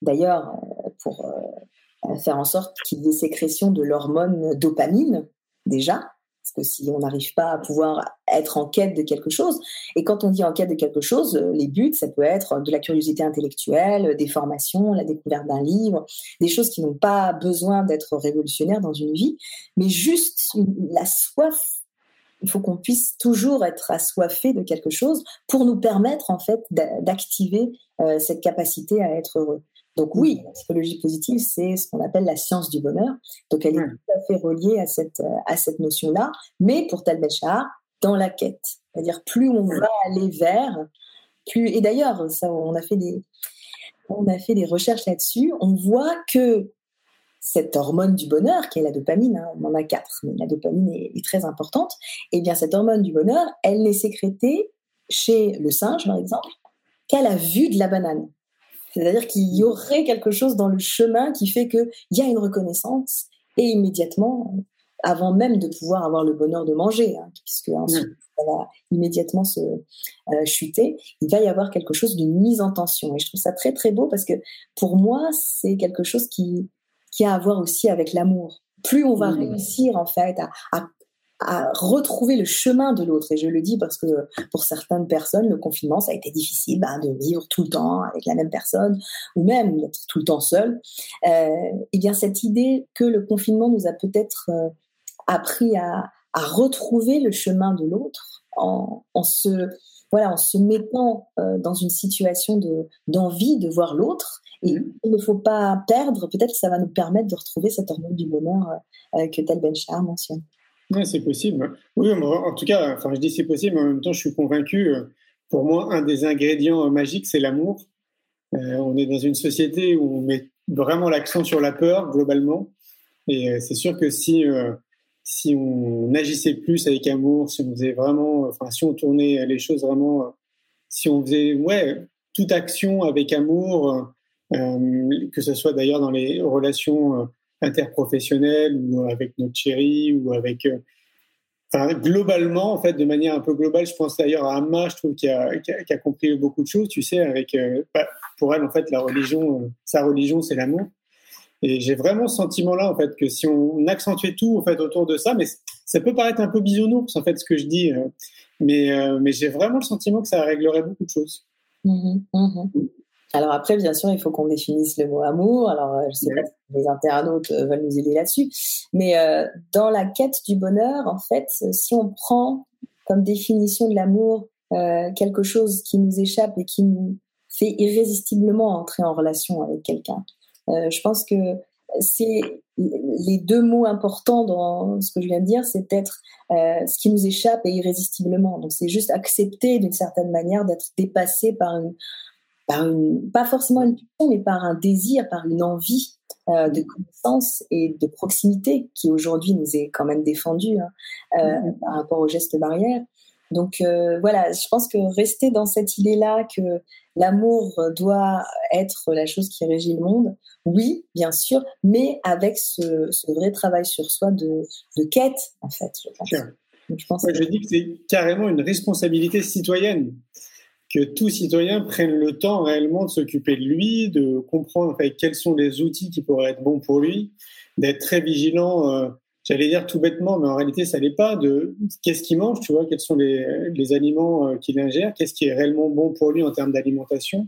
d'ailleurs, euh, pour euh, faire en sorte qu'il y ait sécrétion de l'hormone dopamine, déjà, parce que si on n'arrive pas à pouvoir être en quête de quelque chose, et quand on dit en quête de quelque chose, euh, les buts, ça peut être de la curiosité intellectuelle, des formations, la découverte d'un livre, des choses qui n'ont pas besoin d'être révolutionnaires dans une vie, mais juste la soif il faut qu'on puisse toujours être assoiffé de quelque chose pour nous permettre en fait d'activer euh, cette capacité à être heureux. Donc oui, la psychologie positive, c'est ce qu'on appelle la science du bonheur. Donc elle est tout à fait reliée à cette, euh, à cette notion-là, mais pour Tal dans la quête. C'est-à-dire plus on va aller vers, plus... Et d'ailleurs, ça, on a fait des, on a fait des recherches là-dessus. On voit que cette hormone du bonheur, qui est la dopamine, hein, on en a quatre, mais la dopamine est, très importante, et eh bien cette hormone du bonheur, elle n'est sécrétée chez le singe, par exemple, qu'à la vue de la banane. C'est-à-dire qu'il y aurait quelque chose dans le chemin qui fait qu'il y a une reconnaissance et immédiatement, avant même de pouvoir avoir le bonheur de manger, hein, puisque ensuite ça va immédiatement se euh, chuter, il va y avoir quelque chose d'une mise en tension. Et je trouve ça très très beau parce que pour moi, c'est quelque chose qui, qui a à voir aussi avec l'amour. Plus on va réussir en fait à, à à retrouver le chemin de l'autre. Et je le dis parce que pour certaines personnes, le confinement, ça a été difficile ben, de vivre tout le temps avec la même personne ou même d'être tout le temps seul. Euh, et bien cette idée que le confinement nous a peut-être euh, appris à, à, retrouver le chemin de l'autre en, en, se voilà en se mettant euh, dans une situation de d'envie de voir l'autre et mmh. il ne faut pas perdre peut-être que ça va nous permettre de retrouver cette hormone du bonheur euh, que Tel Benchar mentionne. Oui, c'est possible. Oui, en tout cas, enfin, je dis c'est possible, mais en même temps, je suis convaincu. Euh, pour moi, un des ingrédients euh, magiques, c'est l'amour. Euh, on est dans une société où on met vraiment l'accent sur la peur globalement, et c'est sûr que si si on agissait plus avec amour, si on faisait vraiment, enfin, si on tournait les choses vraiment, si on faisait, ouais, toute action avec amour, que ce soit d'ailleurs dans les relations interprofessionnel ou avec notre chérie ou avec euh, globalement, en fait, de manière un peu globale, je pense d'ailleurs à Amma, je trouve qu'il a, compris beaucoup de choses, tu sais, avec, euh, bah, pour elle, en fait, la religion, euh, sa religion, c'est l'amour. Et j'ai vraiment ce sentiment-là, en fait, que si on accentuait tout, en fait, autour de ça, mais ça peut paraître un peu bisounours, en fait, ce que je dis, mais, mais j'ai vraiment le sentiment que ça réglerait beaucoup de choses. Mmh mmh alors après, bien sûr, il faut qu'on définisse le mot amour. Alors, euh, je sais pas si les internautes euh, veulent nous aider là-dessus, mais euh, dans la quête du bonheur, en fait, si on prend comme définition de l'amour quelque chose qui nous échappe et qui nous fait irrésistiblement entrer en relation avec quelqu'un, je pense que c'est les deux mots importants dans ce que je viens de dire, c'est être ce qui nous échappe et irrésistiblement. Donc c'est juste accepter d'une certaine manière d'être dépassé par une, par une, pas forcément une pulsion, mais par un désir, par une envie euh, de connaissance et de proximité qui aujourd'hui nous est quand même défendu hein, euh, mm-hmm. par rapport aux gestes barrières. Donc euh, voilà, je pense que rester dans cette idée-là que l'amour doit être la chose qui régit le monde, oui, bien sûr, mais avec ce, ce vrai travail sur soi de, de quête, en fait. Je, pense. je, pense je dis que c'est carrément une responsabilité citoyenne que tout citoyen prenne le temps réellement de s'occuper de lui, de comprendre quels sont les outils qui pourraient être bons pour lui, d'être très vigilant, euh, j'allais dire tout bêtement, mais en réalité ça n'est pas, de qu'est-ce qu'il mange, tu vois, quels sont les, les aliments euh, qu'il ingère, qu'est-ce qui est réellement bon pour lui en termes d'alimentation,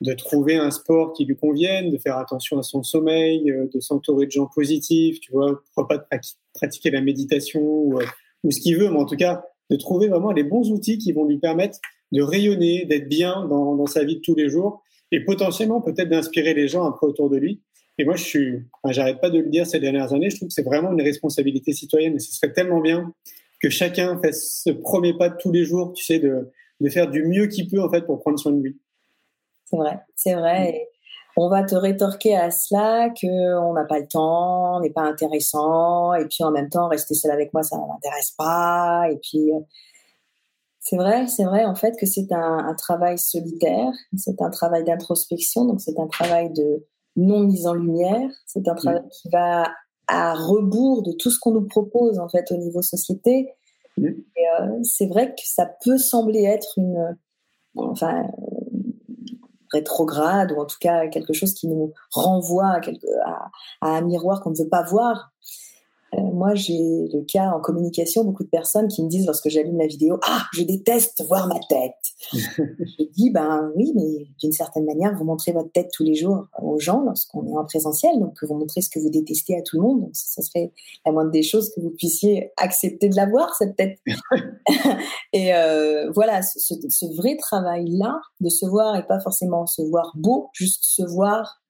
de trouver un sport qui lui convienne, de faire attention à son sommeil, euh, de s'entourer de gens positifs, tu vois, pourquoi pas pratiquer la méditation ou ce qu'il veut, mais en tout cas de trouver vraiment les bons outils qui vont lui permettre de rayonner, d'être bien dans, dans, sa vie de tous les jours et potentiellement peut-être d'inspirer les gens après autour de lui. Et moi, je suis, enfin, j'arrête pas de le dire ces dernières années, je trouve que c'est vraiment une responsabilité citoyenne et ce serait tellement bien que chacun fasse ce premier pas de tous les jours, tu sais, de, de faire du mieux qu'il peut en fait pour prendre soin de lui. C'est vrai, c'est vrai. Et on va te rétorquer à cela que on n'a pas le temps, on n'est pas intéressant, et puis en même temps rester seul avec moi ça ne m'intéresse pas, et puis euh, c'est vrai, c'est vrai en fait que c'est un, travail solitaire, c'est un travail d'introspection, donc c'est un travail de non mise en lumière, c'est un travail qui va à rebours de tout ce qu'on nous propose en fait au niveau société. Euh, c'est vrai que ça peut sembler être une, enfin, rétrograde ou en tout cas quelque chose qui nous renvoie à, quelque, à un miroir qu'on ne veut pas voir. Moi, j'ai le cas en communication, beaucoup de personnes qui me disent lorsque j'allume la vidéo, ah, je déteste voir ma tête. *laughs* je dis, ben oui, mais d'une certaine manière, vous montrez votre tête tous les jours aux gens lorsqu'on est en présentiel, donc vous montrez ce que vous détestez à tout le monde. Donc, ça serait la moindre des choses que vous puissiez accepter de la voir, cette tête. *laughs* et euh, voilà, ce, ce vrai travail-là, de se voir et pas forcément se voir beau, juste se voir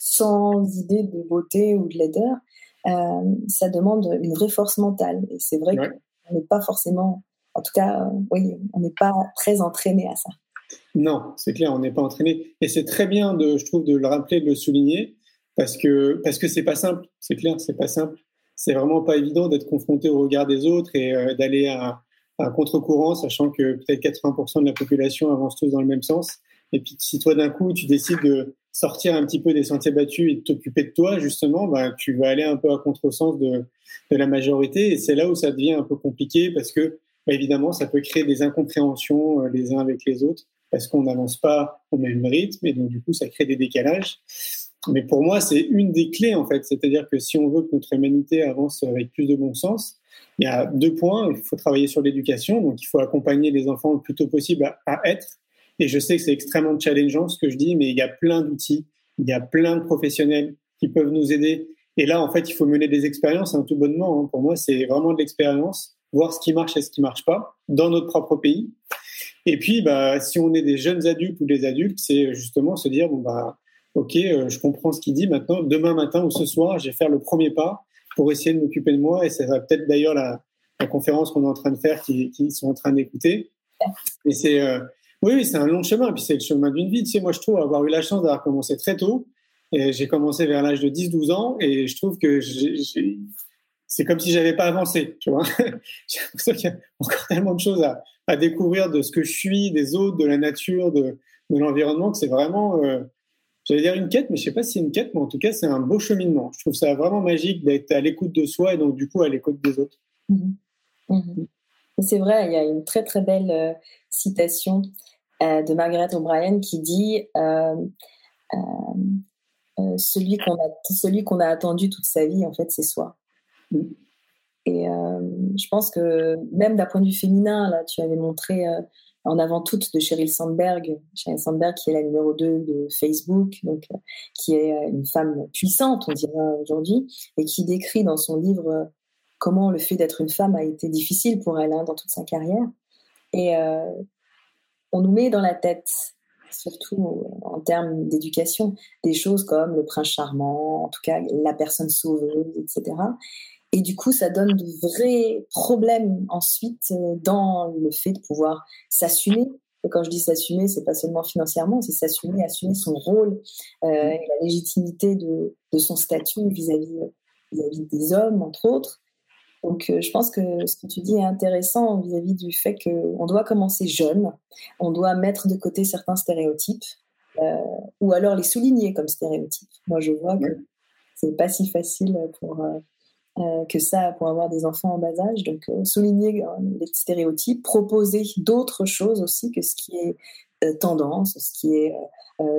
sans idée de beauté ou de laideur, ça demande une vraie force mentale. Et c'est vrai qu'on n'est pas forcément, en tout cas, euh, oui, on n'est pas très entraîné à ça. Non, c'est clair, on n'est pas entraîné. Et c'est très bien, de, je trouve, de le rappeler, de le souligner, parce que parce que c'est pas simple. C'est clair, c'est pas simple. C'est vraiment pas évident d'être confronté au regard des autres et euh, d'aller à, à contre-courant, sachant que peut-être 80% de la population avance tous dans le même sens. Et puis si toi d'un coup tu décides de sortir un petit peu des sentiers battus et t'occuper de toi justement, bah, tu vas aller un peu à contresens de, de la majorité et c'est là où ça devient un peu compliqué parce que bah, évidemment ça peut créer des incompréhensions euh, les uns avec les autres parce qu'on n'avance pas au même rythme et donc du coup ça crée des décalages. Mais pour moi c'est une des clés en fait, c'est-à-dire que si on veut que notre humanité avance avec plus de bon sens, il y a deux points. Il faut travailler sur l'éducation, donc il faut accompagner les enfants le plus tôt possible à être et je sais que c'est extrêmement challengeant ce que je dis, mais il y a plein d'outils, il y a plein de professionnels qui peuvent nous aider. Et là, en fait, il faut mener des expériences, hein, tout bonnement. Hein. Pour moi, c'est vraiment de l'expérience, voir ce qui marche et ce qui marche pas dans notre propre pays. Et puis, bah, si on est des jeunes adultes ou des adultes, c'est justement se dire, bon, bah, ok, euh, je comprends ce qu'il dit maintenant. Demain matin ou ce soir, je vais faire le premier pas pour essayer de m'occuper de moi. Et ça va peut-être d'ailleurs la, conférence qu'on est en train de faire, qui, qui sont en train d'écouter. Et c'est euh, oui, c'est un long chemin, puis c'est le chemin d'une vie. Tu sais, moi, je trouve avoir eu la chance d'avoir commencé très tôt. J'ai commencé vers l'âge de 10-12 ans, et je trouve que c'est comme si j'avais pas avancé, tu vois. *laughs* j'ai l'impression qu'il y a encore tellement de choses à, découvrir de ce que je suis, des autres, de la nature, de, l'environnement, que c'est vraiment, euh, j'allais dire une quête, mais je sais pas si c'est une quête, mais en tout cas, c'est un beau cheminement. Je trouve ça vraiment magique d'être à l'écoute de soi et donc, du coup, à l'écoute des autres. Mmh. Mmh. C'est vrai, il y a une très très belle euh, citation de Margaret O'Brien qui dit euh, euh, celui qu'on a celui qu'on a attendu toute sa vie en fait c'est soi. Et je pense que même d'un point de vue féminin là tu avais montré en avant toute de Sheryl Sandberg, Sheryl Sandberg qui est la numéro 2 de Facebook, donc qui est une femme puissante, on dirait aujourd'hui, et qui décrit dans son livre comment le fait d'être une femme a été difficile pour elle hein, dans toute sa carrière. Et on nous met dans la tête, surtout en termes d'éducation, des choses comme le prince charmant, en tout cas la personne sauveuse, etc. Et du coup, ça donne de vrais problèmes ensuite euh, dans le fait de pouvoir s'assumer. Et quand je dis s'assumer, c'est pas seulement financièrement, c'est s'assumer, assumer son rôle euh, et la légitimité de, son statut vis-à-vis vis -vis des hommes, entre autres. Donc, euh, je pense que ce que tu dis est intéressant vis-à-vis du fait qu'on doit commencer jeune, on doit mettre de côté certains stéréotypes, euh, ou alors les souligner comme stéréotypes. Moi, je vois que c'est pas si facile pour euh, que ça pour avoir des enfants en bas âge. Donc, souligner les stéréotypes, proposer d'autres choses aussi que ce qui est tendance, ce qui est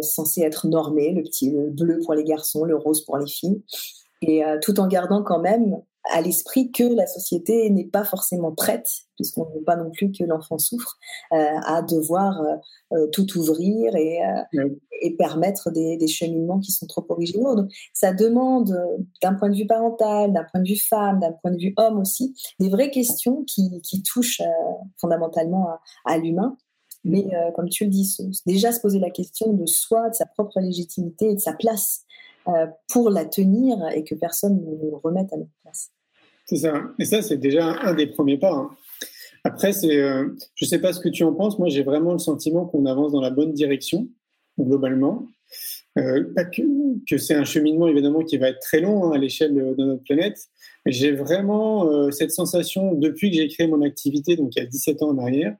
censé être normé, le petit le bleu pour les garçons, le rose pour les filles, et tout en gardant quand même à l'esprit que la société n'est pas forcément prête, puisqu'on ne veut pas non plus que l'enfant souffre, euh, à devoir euh, euh, tout ouvrir et, et permettre des, des, cheminements qui sont trop originaux. Donc, ça demande, d'un point de vue parental, d'un point de vue femme, d'un point de vue homme aussi, des vraies questions qui, qui touchent fondamentalement à, à l'humain. Mais comme tu le dis, déjà se poser la question de soi, de sa propre légitimité et de sa place pour la tenir et que personne ne nous remette à notre place. C'est ça. Et ça, c'est déjà un des premiers pas. Hein. Après, c'est, euh, je ne sais pas ce que tu en penses. Moi, j'ai vraiment le sentiment qu'on avance dans la bonne direction, globalement. Euh, que, c'est un cheminement, évidemment, qui va être très long hein, à l'échelle de, notre planète. J'ai vraiment cette sensation, depuis que j'ai créé mon activité, donc il y a 17 ans en arrière,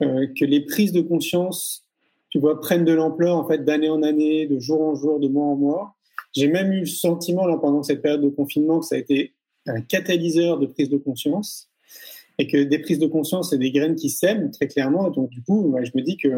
que les prises de conscience, tu vois, prennent de l'ampleur, en fait, d'année en année, de jour en jour, de mois en mois. J'ai même eu le sentiment, là, pendant cette période de confinement, que ça a été un catalyseur de prise de conscience et que des prises de conscience, c'est des graines qui sèment très clairement. Donc, du coup, je me dis que,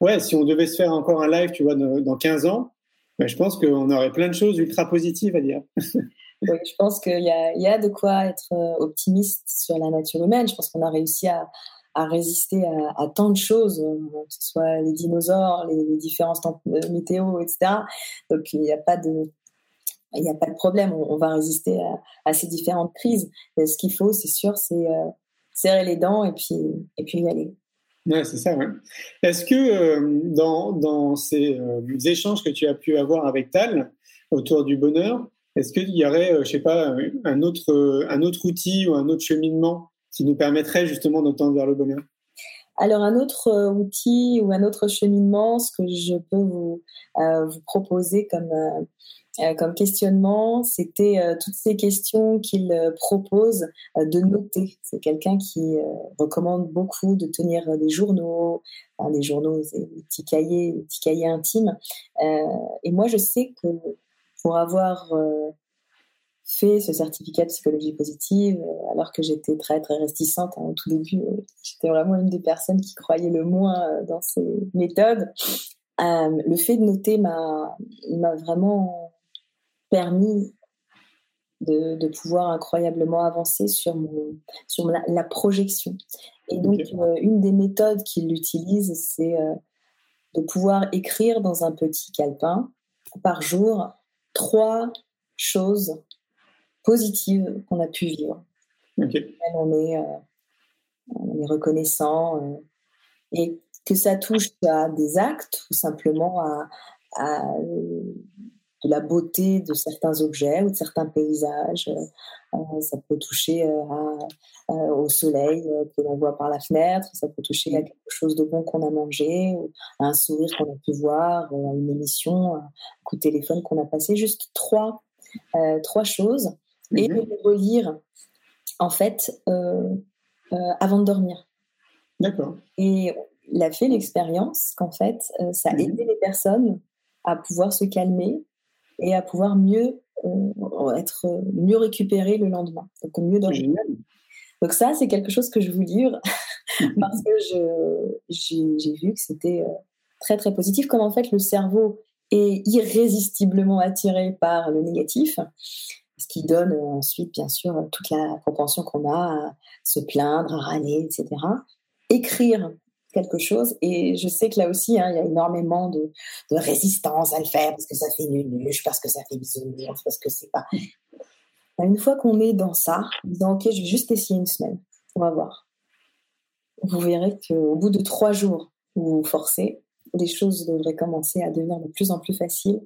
ouais, si on devait se faire encore un live, tu vois, dans 15 ans, ben, je pense qu'on aurait plein de choses ultra positives à dire. *laughs* oui, je pense qu'il y a de quoi être euh, optimiste sur la nature humaine. Je pense qu'on a réussi à, à résister à, tant de choses, euh, que ce soit les dinosaures, les, différences euh, météo, etc. Donc il n'y a pas de il n'y a pas de problème, on, va résister à, ces différentes crises. ce qu'il faut, c'est sûr, c'est euh, serrer les dents et puis, et puis y aller. Ouais, c'est ça. Est-ce que dans, dans ces échanges que tu as pu avoir avec Tal autour du bonheur, est-ce qu'il y aurait, je sais pas, un autre, un autre outil ou un autre cheminement qui nous permettrait justement de tendre vers le bonheur alors un autre outil ou un autre cheminement, ce que je peux vous, vous proposer comme euh, comme questionnement, c'était euh, toutes ces questions qu'il euh, propose de noter. C'est quelqu'un qui recommande beaucoup de tenir des journaux, des journaux, des petits cahiers, des petits cahiers intimes. et moi, je sais que pour avoir fait ce certificat de psychologie positive, alors que j'étais très très réticente hein, au tout début, j'étais vraiment une des personnes qui croyait le moins dans ces méthodes. le fait de noter m'a vraiment permis de, pouvoir incroyablement avancer sur, mon, sur la, projection. Et donc, euh, une des méthodes qu'il utilise, c'est euh, de pouvoir écrire dans un petit calepin par jour trois choses positives qu'on a pu vivre. On, est, euh, on est reconnaissant et que ça touche à des actes ou simplement à, à de la beauté de certains objets ou de certains paysages. Euh, ça peut toucher euh, au soleil que l'on voit par la fenêtre, ça peut toucher à quelque chose de bon qu'on a mangé, à un sourire qu'on a pu voir, à une émission, un coup de téléphone qu'on a passé. Juste trois, euh, trois choses. Et mhm. de les relire, en fait, avant de dormir. D'accord. Et il a fait l'expérience qu'en fait, ça a mhm. aidé les personnes à pouvoir se calmer et à pouvoir mieux euh, être mieux récupéré le lendemain, donc mieux dormir. Donc ça, c'est quelque chose que je vous livre *laughs* parce que j'ai vu que c'était euh, très très positif, comme en fait le cerveau est irrésistiblement attiré par le négatif, ce qui donne euh, ensuite bien sûr toute la propension qu'on a à se plaindre, à râler, etc. Écrire quelque chose. Et je sais que là aussi, hein, il y a énormément de, résistance à le faire parce que ça fait nunuche, parce que ça fait bisounours, parce que c'est pas. *laughs* Une fois qu'on est dans ça, en disant ok, je vais juste essayer une semaine, on va voir. Vous verrez qu'au bout de trois jours où vous forcez, les choses devraient commencer à devenir de plus en plus faciles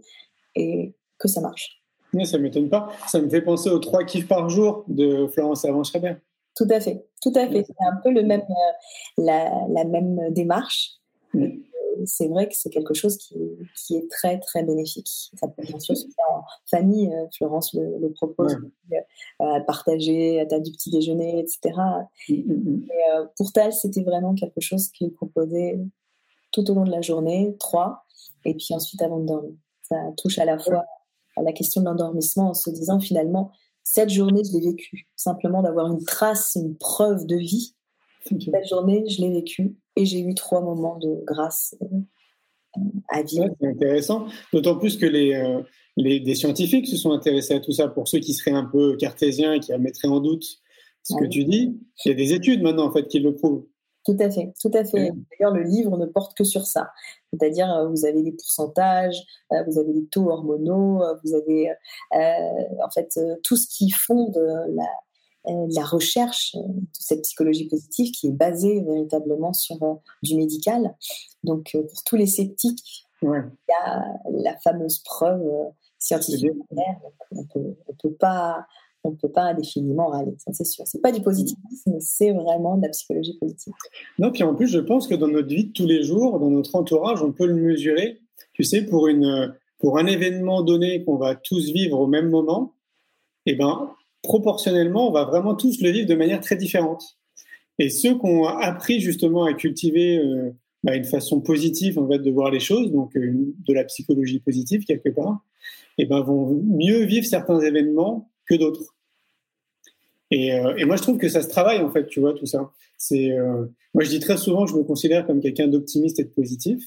et que ça marche. Mais ça m'étonne pas. Ça me fait penser aux trois kiffs par jour de Florence Avant-Schreiber. Tout à fait, tout à fait. C'est un peu le même, euh, la, même démarche. Euh, c'est vrai que c'est quelque chose qui, qui, est très, très bénéfique. Ça peut bien sûr se faire en famille, euh, Florence le, propose, à partager à du petit déjeuner, etc. Mm, mm, mm. pour Tal, c'était vraiment quelque chose qu'il proposait tout au long de la journée, trois, et puis ensuite avant de dormir. Ça touche à la fois à la question de l'endormissement en se disant finalement, cette journée, je l'ai vécue. Simplement d'avoir une trace, une preuve de vie. Cette journée, je l'ai vécue et j'ai eu trois moments de grâce euh, à vivre. c'est intéressant. D'autant plus que les, euh, les, des scientifiques se sont intéressés à tout ça. Pour ceux qui seraient un peu cartésiens et qui mettraient en doute ce que tu dis, il y a des études maintenant en fait qui le prouvent. Tout à fait, tout à fait. D'ailleurs, le livre ne porte que sur ça. C'est-à-dire, euh, vous avez des pourcentages, euh, vous avez des taux hormonaux, euh, vous avez en fait tout ce qui fonde la, la recherche de cette psychologie positive qui est basée véritablement sur du médical. Donc, pour tous les sceptiques, il y a la fameuse preuve scientifique. on ne peut pas on ne peut pas indéfiniment râler, ça c'est sûr. C'est pas du positivisme, c'est vraiment de la psychologie positive. Non, puis en plus, je pense que dans notre vie de tous les jours, dans notre entourage, on peut le mesurer. Tu sais, pour, une, pour un événement donné qu'on va tous vivre au même moment, eh ben, proportionnellement, on va vraiment tous le vivre de manière très différente. Et ceux qui ont appris justement à cultiver euh, bah, une façon positive de voir les choses, donc euh, de la psychologie positive quelque part, eh ben, vont mieux vivre certains événements que d'autres. Euh, et, moi, je trouve que ça se travaille, en fait, tu vois, tout ça. C'est, euh, moi, je dis très souvent je me considère comme quelqu'un d'optimiste et de positif,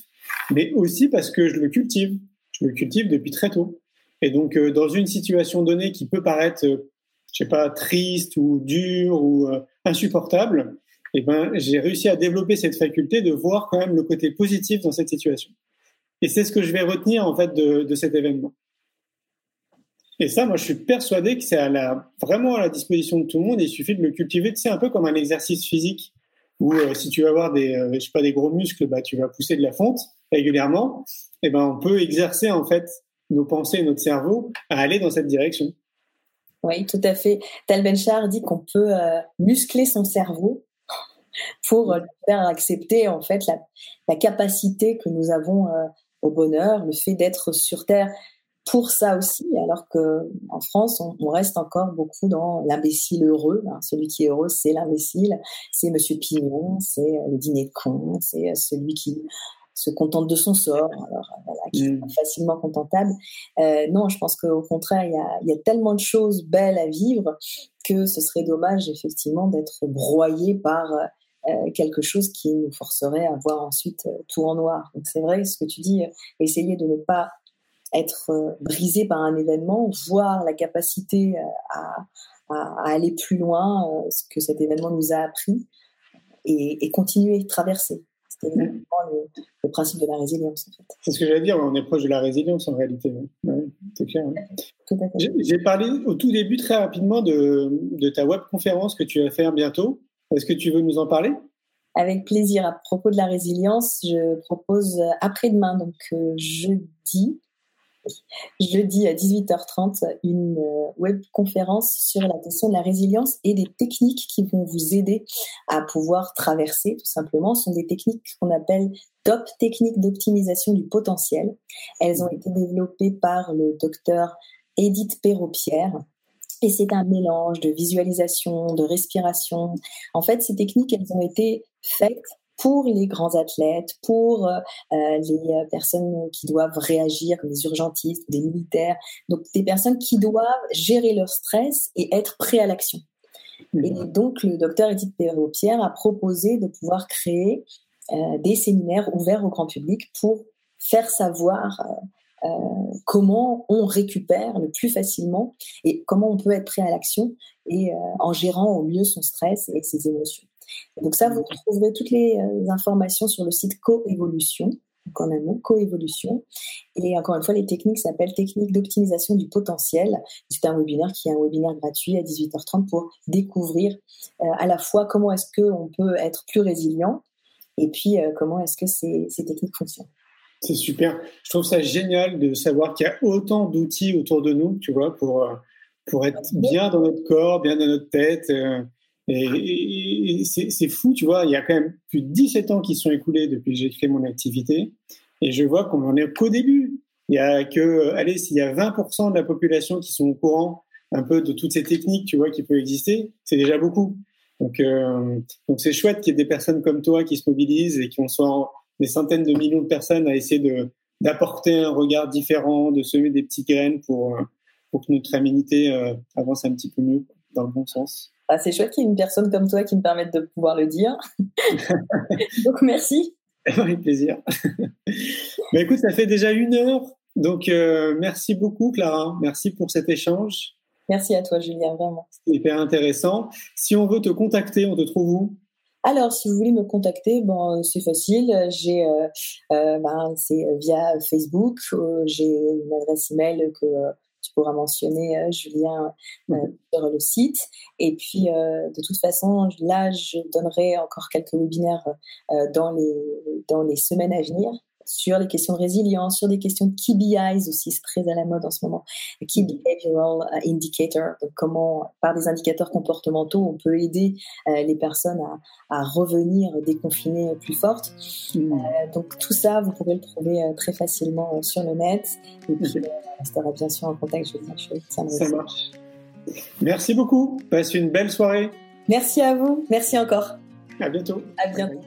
mais aussi parce que je le cultive. Je le cultive depuis très tôt. Et donc, euh, dans une situation donnée qui peut paraître, je sais pas, triste ou dure ou insupportable, eh ben, j'ai réussi à développer cette faculté de voir quand même le côté positif dans cette situation. Et c'est ce que je vais retenir, en fait, de, de cet événement. Et ça, moi, je suis persuadé que c'est vraiment à la disposition de tout le monde. il suffit de le cultiver. C'est un peu comme un exercice physique où euh, si tu vas avoir des, euh, je sais pas, des gros muscles, bah, tu vas pousser de la fonte régulièrement. Et ben, on peut exercer en fait nos pensées notre cerveau à aller dans cette direction. Oui, tout à fait. Tal Benchar dit qu'on peut euh, muscler son cerveau pour faire accepter en fait la, la capacité que nous avons au bonheur, le fait d'être sur Terre pour ça aussi, alors que en France, on, reste encore beaucoup dans l'imbécile heureux. Hein. Celui qui est heureux, c'est l'imbécile, c'est Monsieur Pignon, c'est le dîner de con, c'est celui qui se contente de son sort, alors voilà, qui est mm. facilement contentable. Euh, non, je pense qu'au contraire, il y a, y a, tellement de choses belles à vivre que ce serait dommage effectivement d'être broyé par euh, quelque chose qui nous forcerait à voir ensuite euh, tout en noir. Donc c'est vrai ce que tu dis, essayer de ne pas être brisé par un événement, voir la capacité à, à, aller plus loin, ce que cet événement nous a appris, et, et continuer traverser. C'est le, principe de la résilience. En fait. C'est ce que j'allais dire, on est proche de la résilience en réalité. c'est clair. J'ai parlé au tout début très rapidement de, de ta web conférence que tu vas faire bientôt. Est-ce que tu veux nous en parler? Avec plaisir. À propos de la résilience, je propose après-demain, donc euh, jeudi, jeudi à 18h30 une euh, web conférence sur la question de la résilience et des techniques qui vont vous aider à pouvoir traverser tout simplement. Ce sont des techniques qu'on appelle top techniques d'optimisation du potentiel. Elles ont été développées par le docteur Edith Perrault-Pierre. Et c'est un mélange de visualisation, de respiration. En fait, ces techniques, elles ont été faites pour les grands athlètes, pour euh, euh, les euh, personnes qui doivent réagir, comme des urgentistes, des militaires, donc des personnes qui doivent gérer leur stress et être prêts à l'action. Mmh. Et donc le docteur Edith Perrault-Pierre a proposé de pouvoir créer des séminaires ouverts au grand public pour faire savoir euh, comment on récupère le plus facilement et comment on peut être prêt à l'action et euh, en gérant au mieux son stress et ses émotions. Donc ça, vous trouverez toutes les euh, informations sur le site Coévolution, donc en mot, Coévolution. Et encore une fois, les techniques s'appellent techniques d'optimisation du potentiel. C'est un webinaire qui est un webinaire gratuit à 18h30 pour découvrir à la fois comment est-ce qu'on peut être plus résilient et puis comment est-ce que ces, ces techniques fonctionnent. C'est super. Je trouve ça génial de savoir qu'il y a autant d'outils autour de nous, tu vois, pour, euh, pour être bien dans notre corps, bien dans notre tête. Euh, et, c'est fou, tu vois, il y a quand même plus de 17 ans qui sont écoulés depuis que j'ai créé mon activité. Et je vois qu'on n'en est qu'au début. Il y a que, allez, s'il y a 20% de la population qui sont au courant un peu de toutes ces techniques, tu vois, qui peuvent exister, c'est déjà beaucoup. Donc, euh, donc c'est chouette qu'il y ait des personnes comme toi qui se mobilisent et qui ont soit des centaines de millions de personnes à essayer de d'apporter un regard différent, de semer des petites graines pour, euh, pour que notre humanité euh, avance un petit peu mieux dans le bon sens. Ah, c'est chouette qu'il y ait une personne comme toi qui me permette de pouvoir le dire. *laughs* donc merci. Avec plaisir. Mais écoute, ça fait déjà une heure. Donc euh, merci beaucoup Clara. Merci pour cet échange. Merci à toi Julien, vraiment. C'est hyper intéressant. Si on veut te contacter, on te trouve où? Alors, si vous voulez me contacter, bon, c'est facile. J'ai, euh, euh, ben, c'est via Facebook. J'ai une adresse email que pourras mentionner, Julien, sur le site. Et puis, de toute façon, là, je donnerai encore quelques webinaires dans les dans les semaines à venir sur les questions de résilience, sur des questions de key BIs aussi, c'est très à la mode en ce moment. Key Behavioral euh, Indicator, donc comment, par des indicateurs comportementaux, on peut aider euh, les personnes à, revenir déconfinées plus fortes. Mm. Euh, donc tout ça, vous pourrez le trouver très facilement sur le net. Et puis, on restera bien sûr en contact, je vous ça, ça marche. Merci beaucoup. Passe une belle soirée. Merci à vous. Merci encore. À bientôt. À bientôt.